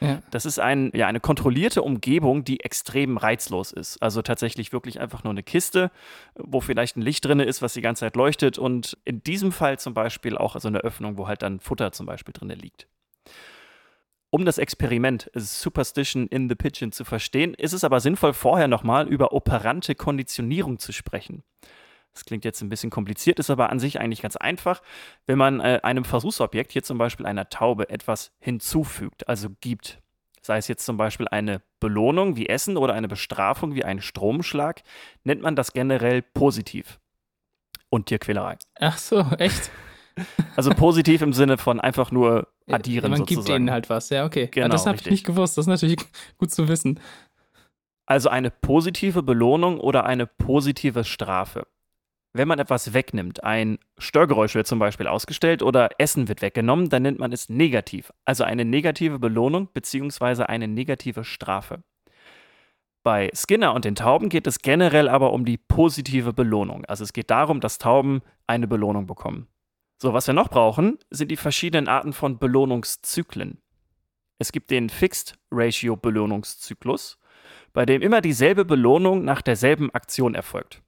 Ja. Das ist ein, ja, eine kontrollierte Umgebung, die extrem reizlos ist. Also tatsächlich wirklich einfach nur eine Kiste, wo vielleicht ein Licht drin ist, was die ganze Zeit leuchtet. Und in diesem Fall zum Beispiel auch so eine Öffnung, wo halt dann Futter zum Beispiel drin liegt. Um das Experiment Superstition in the Pigeon zu verstehen, ist es aber sinnvoll, vorher nochmal über operante Konditionierung zu sprechen. Das klingt jetzt ein bisschen kompliziert, ist aber an sich eigentlich ganz einfach. Wenn man äh, einem Versuchsobjekt, hier zum Beispiel einer Taube, etwas hinzufügt, also gibt, sei es jetzt zum Beispiel eine Belohnung wie Essen oder eine Bestrafung wie ein Stromschlag, nennt man das generell positiv. Und Tierquälerei. Ach so, echt? Also positiv im Sinne von einfach nur addieren Man sozusagen. gibt denen halt was, ja, okay. ja, Genau, das habe ich nicht gewusst. Das ist natürlich gut zu wissen. Also eine positive Belohnung oder eine positive Strafe. Wenn man etwas wegnimmt, ein Störgeräusch wird zum Beispiel ausgestellt oder Essen wird weggenommen, dann nennt man es negativ. Also eine negative Belohnung bzw. eine negative Strafe. Bei Skinner und den Tauben geht es generell aber um die positive Belohnung. Also es geht darum, dass Tauben eine Belohnung bekommen. So, was wir noch brauchen, sind die verschiedenen Arten von Belohnungszyklen. Es gibt den Fixed Ratio Belohnungszyklus bei dem immer dieselbe Belohnung nach derselben Aktion erfolgt.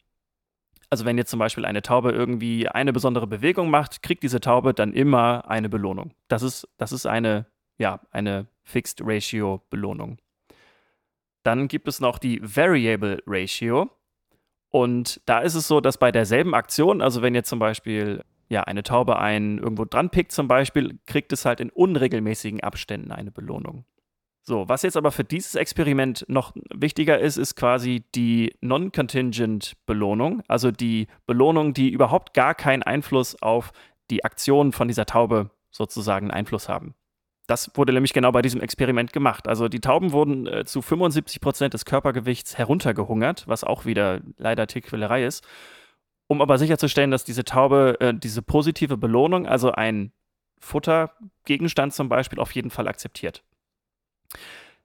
Also wenn jetzt zum Beispiel eine Taube irgendwie eine besondere Bewegung macht, kriegt diese Taube dann immer eine Belohnung. Das ist, das ist eine, ja, eine Fixed Ratio Belohnung. Dann gibt es noch die Variable Ratio. Und da ist es so, dass bei derselben Aktion, also wenn jetzt zum Beispiel ja, eine Taube einen irgendwo dran pickt zum Beispiel, kriegt es halt in unregelmäßigen Abständen eine Belohnung. So, was jetzt aber für dieses Experiment noch wichtiger ist, ist quasi die Non-Contingent-Belohnung, also die Belohnung, die überhaupt gar keinen Einfluss auf die Aktion von dieser Taube sozusagen Einfluss haben. Das wurde nämlich genau bei diesem Experiment gemacht. Also die Tauben wurden äh, zu 75 Prozent des Körpergewichts heruntergehungert, was auch wieder leider Tierquälerei ist, um aber sicherzustellen, dass diese Taube äh, diese positive Belohnung, also ein Futtergegenstand zum Beispiel, auf jeden Fall akzeptiert.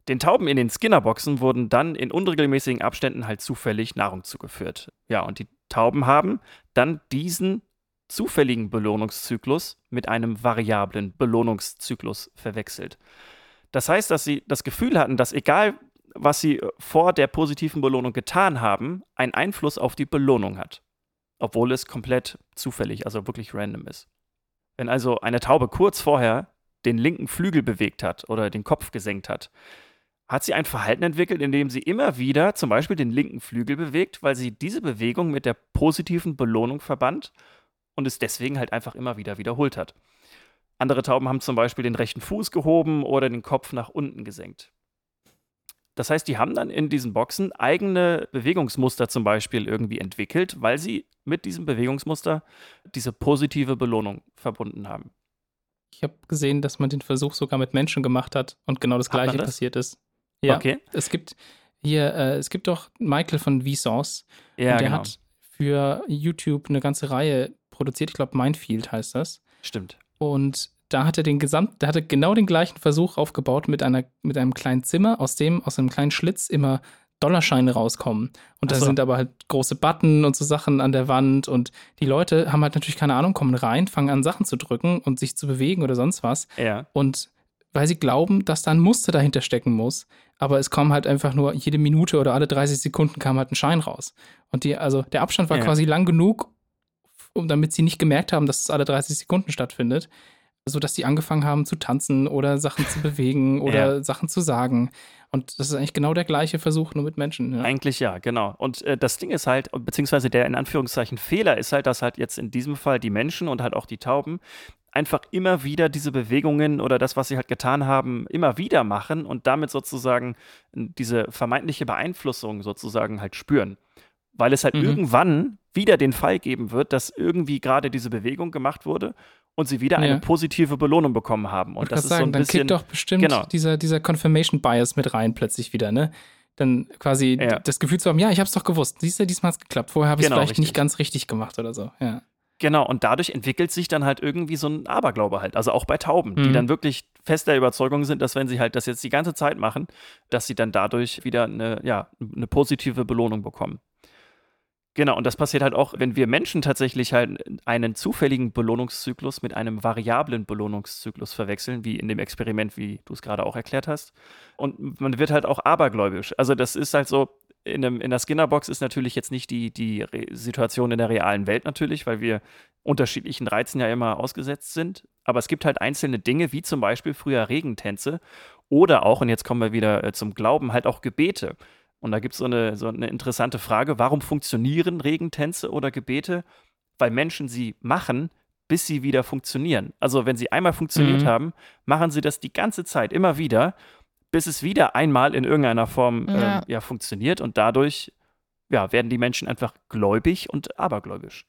Den Tauben in den Skinnerboxen wurden dann in unregelmäßigen Abständen halt zufällig Nahrung zugeführt. Ja, und die Tauben haben dann diesen zufälligen Belohnungszyklus mit einem variablen Belohnungszyklus verwechselt. Das heißt, dass sie das Gefühl hatten, dass egal, was sie vor der positiven Belohnung getan haben, einen Einfluss auf die Belohnung hat. Obwohl es komplett zufällig, also wirklich random ist. Wenn also eine Taube kurz vorher den linken Flügel bewegt hat oder den Kopf gesenkt hat, hat sie ein Verhalten entwickelt, in dem sie immer wieder zum Beispiel den linken Flügel bewegt, weil sie diese Bewegung mit der positiven Belohnung verband und es deswegen halt einfach immer wieder wiederholt hat. Andere Tauben haben zum Beispiel den rechten Fuß gehoben oder den Kopf nach unten gesenkt. Das heißt, die haben dann in diesen Boxen eigene Bewegungsmuster zum Beispiel irgendwie entwickelt, weil sie mit diesem Bewegungsmuster diese positive Belohnung verbunden haben. Ich habe gesehen, dass man den Versuch sogar mit Menschen gemacht hat und genau das gleiche das? passiert ist. Ja, okay. Es gibt hier, äh, es gibt doch Michael von Vsauce. Ja, und der genau. hat für YouTube eine ganze Reihe produziert. Ich glaube, Mindfield heißt das. Stimmt. Und da hat er den gesamt, da hat er genau den gleichen Versuch aufgebaut mit einer, mit einem kleinen Zimmer, aus dem, aus einem kleinen Schlitz immer Dollarscheine rauskommen. Und da so. sind aber halt große Button und so Sachen an der Wand und die Leute haben halt natürlich keine Ahnung, kommen rein, fangen an Sachen zu drücken und sich zu bewegen oder sonst was. Ja. Und weil sie glauben, dass da ein Muster dahinter stecken muss, aber es kommen halt einfach nur jede Minute oder alle 30 Sekunden kam halt ein Schein raus. Und die, also der Abstand war ja. quasi lang genug, um, damit sie nicht gemerkt haben, dass es alle 30 Sekunden stattfindet, sodass die angefangen haben zu tanzen oder Sachen zu bewegen oder ja. Sachen zu sagen. Und das ist eigentlich genau der gleiche Versuch, nur mit Menschen. Ja. Eigentlich ja, genau. Und äh, das Ding ist halt, beziehungsweise der in Anführungszeichen Fehler ist halt, dass halt jetzt in diesem Fall die Menschen und halt auch die Tauben einfach immer wieder diese Bewegungen oder das, was sie halt getan haben, immer wieder machen und damit sozusagen diese vermeintliche Beeinflussung sozusagen halt spüren. Weil es halt mhm. irgendwann wieder den Fall geben wird, dass irgendwie gerade diese Bewegung gemacht wurde und sie wieder eine positive Belohnung bekommen haben. Und das ist sagen, so ein dann bisschen. Dann kickt doch bestimmt genau. dieser, dieser Confirmation Bias mit rein plötzlich wieder, ne? Dann quasi ja. das Gefühl zu haben, ja, ich hab's doch gewusst. Siehst du, diesmal hat's geklappt. Vorher habe ich es genau, vielleicht richtig. nicht ganz richtig gemacht oder so. Ja. Genau, und dadurch entwickelt sich dann halt irgendwie so ein Aberglaube halt. Also auch bei Tauben, mhm. die dann wirklich fest der Überzeugung sind, dass wenn sie halt das jetzt die ganze Zeit machen, dass sie dann dadurch wieder eine, ja, eine positive Belohnung bekommen. Genau, und das passiert halt auch, wenn wir Menschen tatsächlich halt einen zufälligen Belohnungszyklus mit einem variablen Belohnungszyklus verwechseln, wie in dem Experiment, wie du es gerade auch erklärt hast. Und man wird halt auch abergläubisch. Also das ist halt so, in, einem, in der Skinnerbox ist natürlich jetzt nicht die, die Situation in der realen Welt natürlich, weil wir unterschiedlichen Reizen ja immer ausgesetzt sind. Aber es gibt halt einzelne Dinge, wie zum Beispiel früher Regentänze oder auch, und jetzt kommen wir wieder äh, zum Glauben, halt auch Gebete. Und da gibt so es eine, so eine interessante Frage, warum funktionieren Regentänze oder Gebete? Weil Menschen sie machen, bis sie wieder funktionieren. Also wenn sie einmal funktioniert mhm. haben, machen sie das die ganze Zeit, immer wieder, bis es wieder einmal in irgendeiner Form ja. Äh, ja funktioniert und dadurch ja, werden die Menschen einfach gläubig und abergläubisch.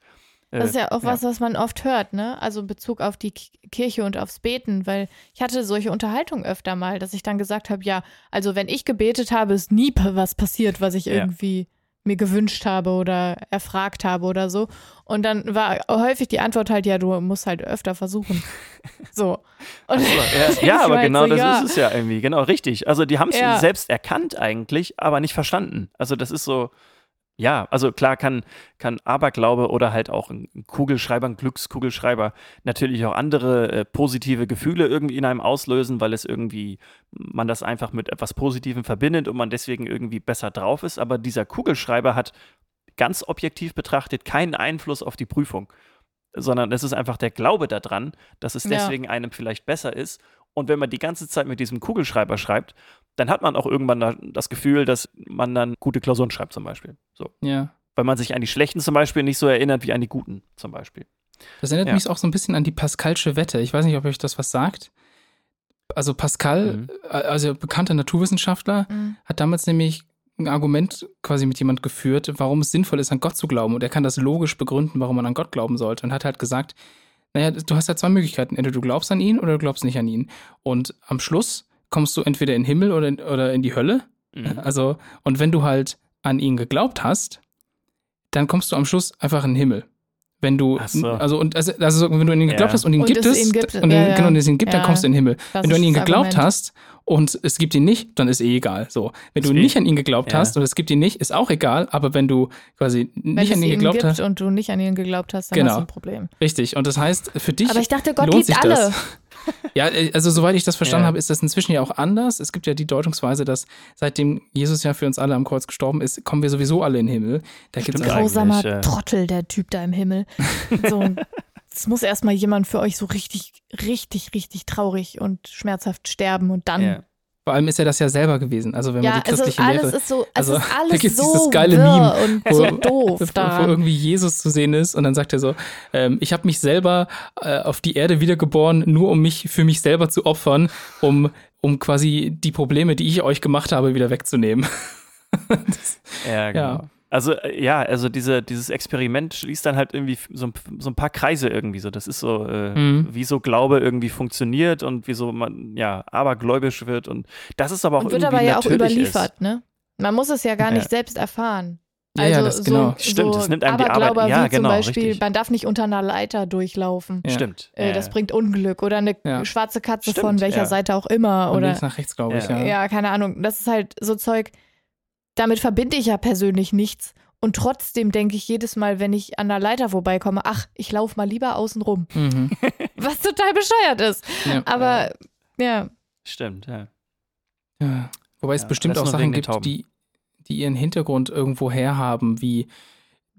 Das ist ja auch was, was man oft hört, ne? Also in Bezug auf die Kirche und aufs Beten, weil ich hatte solche Unterhaltungen öfter mal, dass ich dann gesagt habe, ja, also wenn ich gebetet habe, ist nie was passiert, was ich ja. irgendwie mir gewünscht habe oder erfragt habe oder so. Und dann war häufig die Antwort halt, ja, du musst halt öfter versuchen. So. Also, ja, ja aber genau so, das ja. ist es ja irgendwie, genau, richtig. Also die haben es ja. selbst erkannt eigentlich, aber nicht verstanden. Also das ist so, Ja, also klar kann, kann Aberglaube oder halt auch ein Kugelschreiber, ein Glückskugelschreiber natürlich auch andere äh, positive Gefühle irgendwie in einem auslösen, weil es irgendwie, man das einfach mit etwas Positivem verbindet und man deswegen irgendwie besser drauf ist. Aber dieser Kugelschreiber hat ganz objektiv betrachtet keinen Einfluss auf die Prüfung, sondern es ist einfach der Glaube daran, dass es Ja. deswegen einem vielleicht besser ist. Und wenn man die ganze Zeit mit diesem Kugelschreiber schreibt, dann hat man auch irgendwann da das Gefühl, dass man dann gute Klausuren schreibt zum Beispiel. So. Ja. Weil man sich an die schlechten zum Beispiel nicht so erinnert wie an die guten zum Beispiel. Das erinnert Ja. mich auch so ein bisschen an die Pascalsche Wette. Ich weiß nicht, ob euch das was sagt. Also Pascal, Mhm. äh, also bekannter Naturwissenschaftler, Mhm. hat damals nämlich ein Argument quasi mit jemand geführt, warum es sinnvoll ist, an Gott zu glauben. Und er kann das logisch begründen, warum man an Gott glauben sollte. Und hat halt gesagt, naja, du hast ja zwei Möglichkeiten. Entweder du glaubst an ihn oder du glaubst nicht an ihn. Und am Schluss kommst du entweder in den Himmel oder in, oder in die Hölle. Mhm. Also, und wenn du halt an ihn geglaubt hast, dann kommst du am Schluss einfach in den Himmel. Wenn du, so. also, und, also, also, wenn du an ihn geglaubt Ja. hast und ihn Und gibt es ihn gibt, und, ja, ihn- ja. genau, und es ihn gibt, dann kommst du in den Himmel. Das wenn du an ihn geglaubt Argument. hast und es gibt ihn nicht, dann ist eh egal. So. Wenn du Ist eh- nicht an ihn geglaubt ja. hast und es gibt ihn nicht, ist auch egal, aber wenn du quasi Wenn nicht an ihn geglaubt gibt hast, und du nicht an ihn geglaubt hast, dann Genau. hast du ein Problem. richtig. Und das heißt, für dich Aber ich dachte, Gott lohnt liebt sich alle. das. Ja, äh, also soweit ich das verstanden Ja. habe, ist das inzwischen ja auch anders. Es gibt ja die Deutungsweise, dass seitdem Jesus ja für uns alle am Kreuz gestorben ist, kommen wir sowieso alle in den Himmel. Da gibt es Grausamer äh. Trottel, der Typ da im Himmel. So, es muss erstmal jemand für euch so richtig, richtig, richtig traurig und schmerzhaft sterben und dann. Ja. vor allem ist er das ja selber gewesen. Also wenn man Ja, die also christliche alles Lehre, ist so, es also, ist da alles gibt's so dieses geile Meme, und so wo- doof wo daran. irgendwie Jesus zu sehen ist und dann sagt er so, ähm, ich habe mich selber äh, auf die Erde wiedergeboren, nur um mich für mich selber zu opfern, um, um quasi die Probleme, die ich euch gemacht habe, wieder wegzunehmen. Ja, genau. Ja. Also, äh, ja, also diese, dieses Experiment schließt dann halt irgendwie so ein, so ein paar Kreise irgendwie so. Das ist so, äh, Mhm. wie so Glaube irgendwie funktioniert und wieso man, ja, abergläubisch wird und das ist aber auch und wird irgendwie aber ja auch überliefert, ne? Man muss es ja gar nicht Ja. selbst erfahren. Also ja, das so, genau. Stimmt, so das nimmt einem die Arbeit- ja, wie genau, zum Beispiel, richtig. man darf nicht unter einer Leiter durchlaufen. Ja. ist. Stimmt. Äh, das bringt Unglück oder eine Ja. schwarze Katze Stimmt, von welcher. Seite auch immer Von oder links nach rechts, glaube ich, ja. ja, keine Ahnung. Das ist halt so Zeug, damit verbinde ich ja persönlich nichts. Und trotzdem denke ich jedes Mal, wenn ich an der Leiter vorbeikomme, ach, ich laufe mal lieber außen rum. Mhm. Was total bescheuert ist. ja. Aber ja, Stimmt, ja. Ja. Wobei es Ja, bestimmt das auch Sachen gibt, Tauben. die, die ihren Hintergrund irgendwo herhaben, wie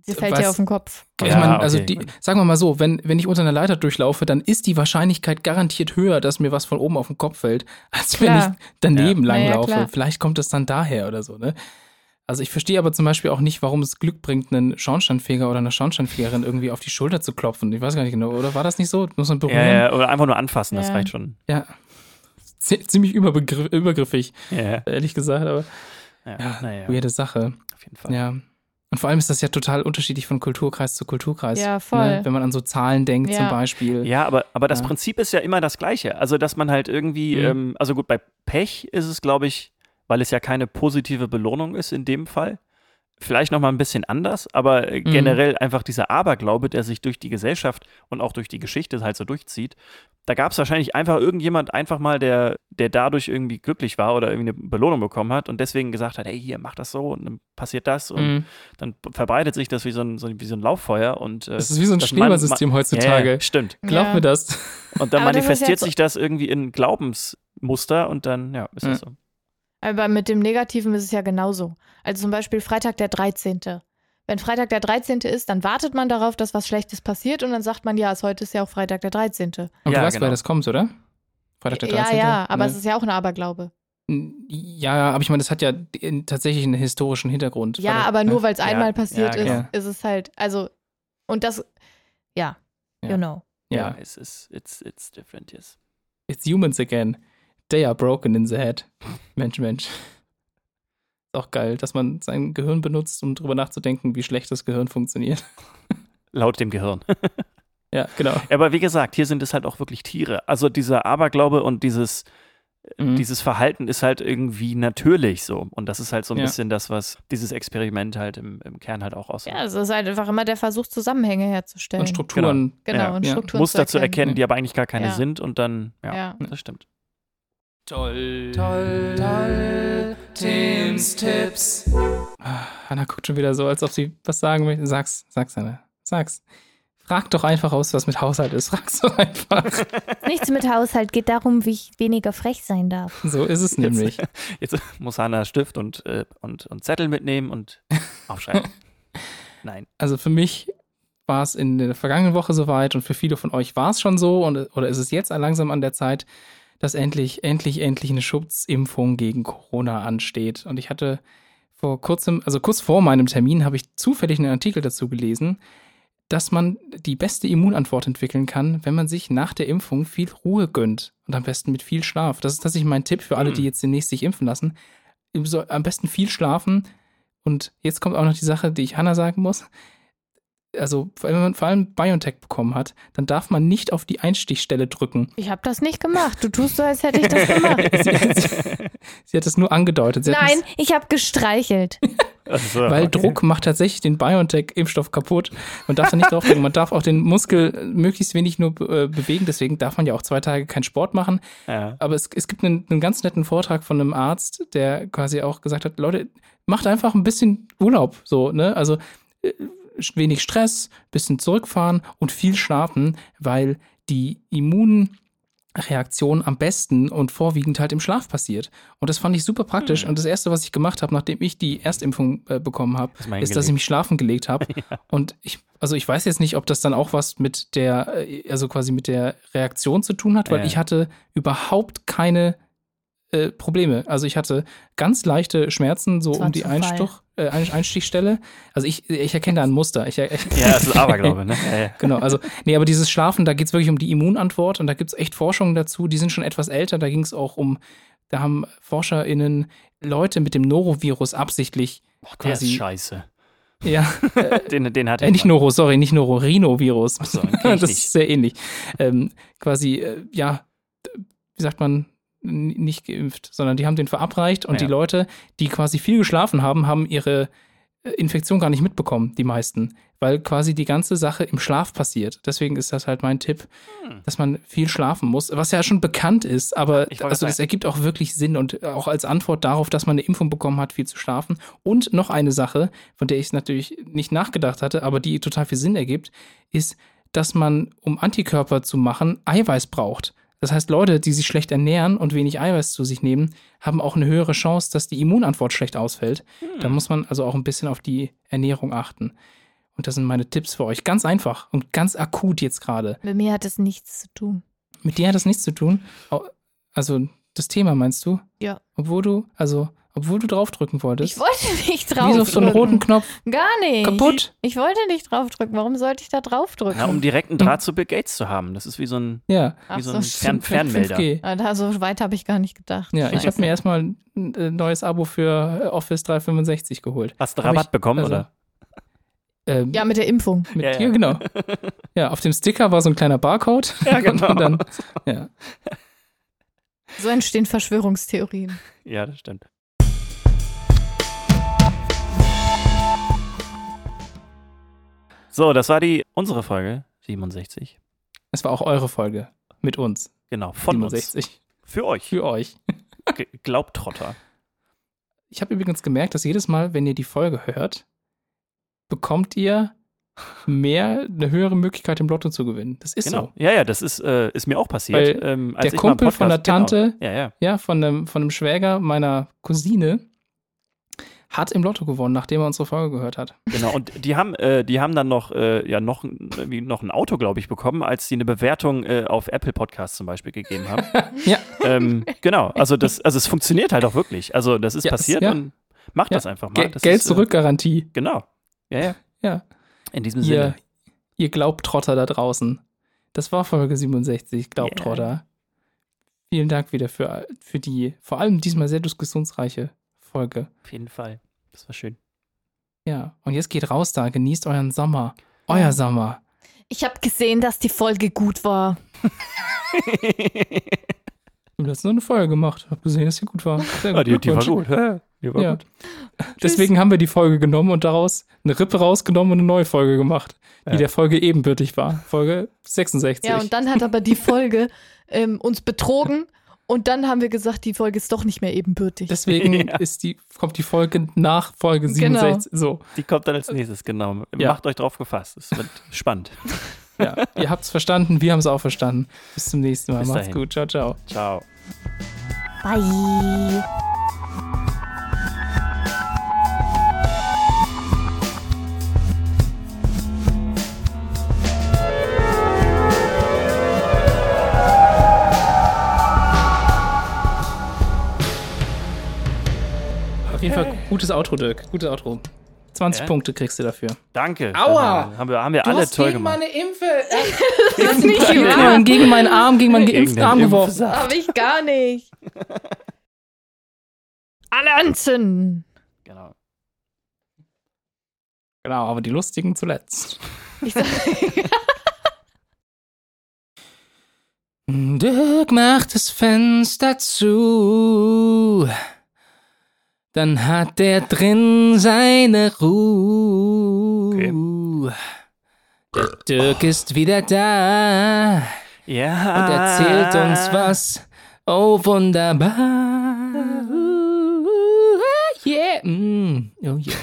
sie fällt dir auf den Kopf. Ich Ja, meine, also okay. die, sagen wir mal so, wenn, wenn ich unter einer Leiter durchlaufe, dann ist die Wahrscheinlichkeit garantiert höher, dass mir was von oben auf den Kopf fällt, als wenn Klar. ich daneben Ja. Langlaufe. Vielleicht kommt es dann daher oder so, ne? Also ich verstehe aber zum Beispiel auch nicht, warum es Glück bringt, einen Schornsteinfeger oder eine Schornsteinfegerin irgendwie auf die Schulter zu klopfen. Ich weiß gar nicht genau, oder war das nicht so? Muss man berühren? Ja, ja, oder einfach nur anfassen, das Ja. reicht schon. Ja. Z- Ziemlich überbegriff, übergriffig, Ja, ehrlich gesagt, aber ja, ja, naja, weirde Sache. auf jeden Fall. Ja. Und vor allem ist das ja total unterschiedlich von Kulturkreis zu Kulturkreis. Ja, voll. Ne? Wenn man an so Zahlen denkt Ja. zum Beispiel. Ja, aber, aber das Ja. Prinzip ist ja immer das gleiche. Also, dass man halt irgendwie, Mhm. ähm, also gut, bei Pech ist es, glaube ich, weil es ja keine positive Belohnung ist in dem Fall, vielleicht nochmal ein bisschen anders, aber äh, Mhm. generell einfach dieser Aberglaube, der sich durch die Gesellschaft und auch durch die Geschichte halt so durchzieht. Da gab es wahrscheinlich einfach irgendjemand einfach mal, der, der dadurch irgendwie glücklich war oder irgendwie eine Belohnung bekommen hat und deswegen gesagt hat, hey, hier, mach das so und dann passiert das und Mhm. dann verbreitet sich das wie so ein, so, wie so ein Lauffeuer und äh, Das ist wie so ein das Schneeballsystem heutzutage. Ja, stimmt. Glaub Ja. mir das. Und dann Aber das manifestiert so- sich das irgendwie in Glaubensmuster und dann, ja, ist Ja. das so. Aber mit dem Negativen ist es ja genauso. Also zum Beispiel Freitag der 13. Wenn Freitag der 13. ist, dann wartet man darauf, dass was Schlechtes passiert und dann sagt man, ja, es heute ist ja auch Freitag der 13. Und Ja, du weißt, genau. woher das kommt, oder? Freitag der Ja, 13. ja, aber Ne? es ist ja auch ein Aberglaube. Ja, aber ich meine, das hat ja in- tatsächlich einen historischen Hintergrund. Ja, Freitag- aber nur weil es Ja, einmal ja, passiert genau. ist, ist es halt, also, und das, ja, Ja. you know. Ja, Ja. es ist, it's, it's different, yes. It's humans again. They are broken in the head. Mensch, Mensch. Ist auch geil, dass man sein Gehirn benutzt, um drüber nachzudenken, wie schlecht das Gehirn funktioniert. Laut dem Gehirn. Ja, genau. Aber wie gesagt, hier sind es halt auch wirklich Tiere. Also dieser Aberglaube und dieses, Mhm. dieses Verhalten ist halt irgendwie natürlich so. Und das ist halt so ein Ja. bisschen das, was dieses Experiment halt im, im Kern halt auch ausmacht. Ja, es ist halt einfach immer der Versuch, Zusammenhänge herzustellen. Und Strukturen. Genau, Ja. und Ja. Strukturen Muster zu erkennen. erkennen, die aber eigentlich gar keine Ja. sind und dann, ja, Ja. das stimmt. Toll, toll, toll, Tims Tipps. Ah, Hanna guckt schon wieder so, als ob sie was sagen möchte. Sag's, sag's, Hanna. Sag's. Frag doch einfach aus, was mit Haushalt ist. Frag's doch einfach. Nichts mit Haushalt, geht darum, wie ich weniger frech sein darf. So ist es nämlich. Jetzt muss Hanna Stift und, äh, und, und Zettel mitnehmen und aufschreiben. Nein. Also für mich war es in der vergangenen Woche soweit und für viele von euch war es schon so und, oder ist es jetzt langsam an der Zeit, dass endlich, endlich, endlich eine Schutzimpfung gegen Corona ansteht. Und ich hatte vor kurzem, also kurz vor meinem Termin, habe ich zufällig einen Artikel dazu gelesen, dass man die beste Immunantwort entwickeln kann, wenn man sich nach der Impfung viel Ruhe gönnt und am besten mit viel Schlaf. Das ist tatsächlich mein Tipp für alle, die jetzt demnächst sich impfen lassen. Am besten viel schlafen. Und jetzt kommt auch noch die Sache, die ich Hanna sagen muss also wenn man vor allem BioNTech bekommen hat, dann darf man nicht auf die Einstichstelle drücken. Ich habe das nicht gemacht. Du tust so, als hätte ich das gemacht. sie, sie, sie, hat es nur angedeutet. Sie Nein, ich habe gestreichelt. So, Weil okay. Druck macht tatsächlich den BioNTech-Impfstoff kaputt. Man darf da nicht draufdrücken. Man darf auch den Muskel möglichst wenig nur äh, bewegen. Deswegen darf man ja auch zwei Tage keinen Sport machen. Ja. Aber es, es gibt einen, einen ganz netten Vortrag von einem Arzt, der quasi auch gesagt hat, Leute, macht einfach ein bisschen Urlaub. So, ne? Also äh, wenig Stress, bisschen zurückfahren und viel schlafen, weil die Immunreaktion am besten und vorwiegend halt im Schlaf passiert. Und das fand ich super praktisch. Hm. Und das Erste, was ich gemacht habe, nachdem ich die Erstimpfung äh, bekommen habe, ist, ist dass ich mich schlafen gelegt habe. ja. Und ich, also ich weiß jetzt nicht, ob das dann auch was mit der, äh, also quasi mit der Reaktion zu tun hat, weil ja. ich hatte überhaupt keine äh, Probleme. Also ich hatte ganz leichte Schmerzen, so um die Einstuch, äh, Einstichstelle. Also ich, ich erkenne da ein Muster. Ich, ich, ja, das ist Aberglaube, ne? Ja, ja. Genau, also, nee, aber dieses Schlafen, da geht es wirklich um die Immunantwort und da gibt es echt Forschungen dazu, die sind schon etwas älter, da ging es auch um, da haben ForscherInnen Leute mit dem Norovirus absichtlich Boah, quasi. Ist scheiße. Ja. den, den hat er. Äh, nicht Noro, sorry, nicht Noro, Rhinovirus. So, das nicht. ist sehr ähnlich. Ähm, quasi, äh, ja, wie sagt man, nicht geimpft, sondern die haben den verabreicht und ja. die Leute, die quasi viel geschlafen haben, haben ihre äh, Infektion gar nicht mitbekommen, die meisten, weil quasi die ganze Sache im Schlaf passiert. Deswegen ist das halt mein Tipp, hm. dass man viel schlafen muss, was ja schon bekannt ist, aber also das ergibt auch wirklich Sinn und auch als Antwort darauf, dass man eine Impfung bekommen hat, viel zu schlafen. Und noch eine Sache, von der ich natürlich nicht nachgedacht hatte, aber die total viel Sinn ergibt, ist, dass man, um Antikörper zu machen, Eiweiß braucht. Das heißt, Leute, die sich schlecht ernähren und wenig Eiweiß zu sich nehmen, haben auch eine höhere Chance, dass die Immunantwort schlecht ausfällt. Hm. Da muss man also auch ein bisschen auf die Ernährung achten. Und das sind meine Tipps für euch. Ganz einfach und ganz akut jetzt gerade. Mit mir hat es nichts zu tun. Mit dir hat es nichts zu tun? Also das Thema meinst du? Ja. Obwohl du, also obwohl du draufdrücken wolltest. Ich wollte nicht draufdrücken. Wieso auf so einen roten Knopf? Gar nicht. Kaputt? Ich wollte nicht draufdrücken. Warum sollte ich da draufdrücken? Ja, um direkten Draht zu Bill Gates zu haben. Das ist wie so ein, ja. wie so ein Fern Fernmelder. 5G. Da, so weit habe ich gar nicht gedacht. Ja, Scheiße. ich habe mir erstmal ein äh, neues Abo für äh, Office 365 geholt. Hast du Rabatt ich, bekommen, also, oder? Ähm, ja, mit der Impfung. Mit, ja, ja. ja, genau. ja, auf dem Sticker war so ein kleiner Barcode. Ja, genau. Und dann, ja. So entstehen Verschwörungstheorien. Ja, das stimmt. So, das war die unsere Folge 67. Es war auch eure Folge mit uns. Genau, von 67. uns. Für euch. Für euch. Glaubtrotter. Ich habe übrigens gemerkt, dass jedes Mal, wenn ihr die Folge hört, bekommt ihr mehr, eine höhere Möglichkeit im Lotto zu gewinnen. Das ist genau. so. Ja, ja, das ist, äh, ist mir auch passiert. Ähm, der Kumpel Podcast, von der Tante, genau. ja, ja. ja, von, einem, von einem Schwäger meiner Cousine, hat im Lotto gewonnen, nachdem er unsere Folge gehört hat. Genau, und die haben, äh, die haben dann noch, äh, ja, noch, wie noch ein Auto, glaube ich, bekommen, als sie eine Bewertung äh, auf Apple Podcasts zum Beispiel gegeben haben. ja. Ähm, genau, also das, also es funktioniert halt auch wirklich. Also das ist ja, passiert ja. und macht ja. das einfach mal. Das Geld zurück Garantie. Genau. Ja, ja. Ja. In diesem ihr, Sinne. Ihr Glaubtrotter da draußen. Das war Folge 67, Glaubtrotter. Yeah. Vielen Dank wieder für, für die, vor allem diesmal sehr diskussionsreiche Folge. Auf jeden Fall. Das war schön. Ja, und jetzt geht raus da, genießt euren Sommer. Euer Sommer. Ich habe gesehen, dass die Folge gut war. du hast nur eine Folge gemacht. Hab gesehen, dass sie gut war. Sehr gut. Ah, die, die war gut. Die war ja. gut. Deswegen haben wir die Folge genommen und daraus eine Rippe rausgenommen und eine neue Folge gemacht, die ja. der Folge ebenbürtig war. Folge 66. Ja, und dann hat aber die Folge ähm, uns betrogen Und dann haben wir gesagt, die Folge ist doch nicht mehr ebenbürtig. Deswegen Ja. ist die, kommt die Folge nach Folge Genau. 67. So, Die kommt dann als nächstes, genau. Ja. Macht euch drauf gefasst. Es wird spannend. ja. Ihr habt's verstanden, wir haben es auch verstanden. Bis zum nächsten Mal. Bis Macht's dahin. gut. Ciao, ciao. Ciao. Bye. Jeden Fall gutes Outro, Dirk. Gutes Outro. 20 Ja? Punkte kriegst du dafür. Danke. Aua! Haben wir, haben wir alle toll gemacht. Impfe. Das ist nicht gegen, wahr. gegen meinen Arm, gegen meinen geimpften Arm geworfen. Impfsaft. Hab ich gar nicht. Alle anzünden. Genau. Genau, aber die lustigen zuletzt. Ich sag, Dirk macht das Fenster zu. Dann hat er drin seine Ruhe. Der Dirk ist wieder da Ja. und erzählt uns was. Oh, wunderbar. Yeah. Mm. Oh, yeah.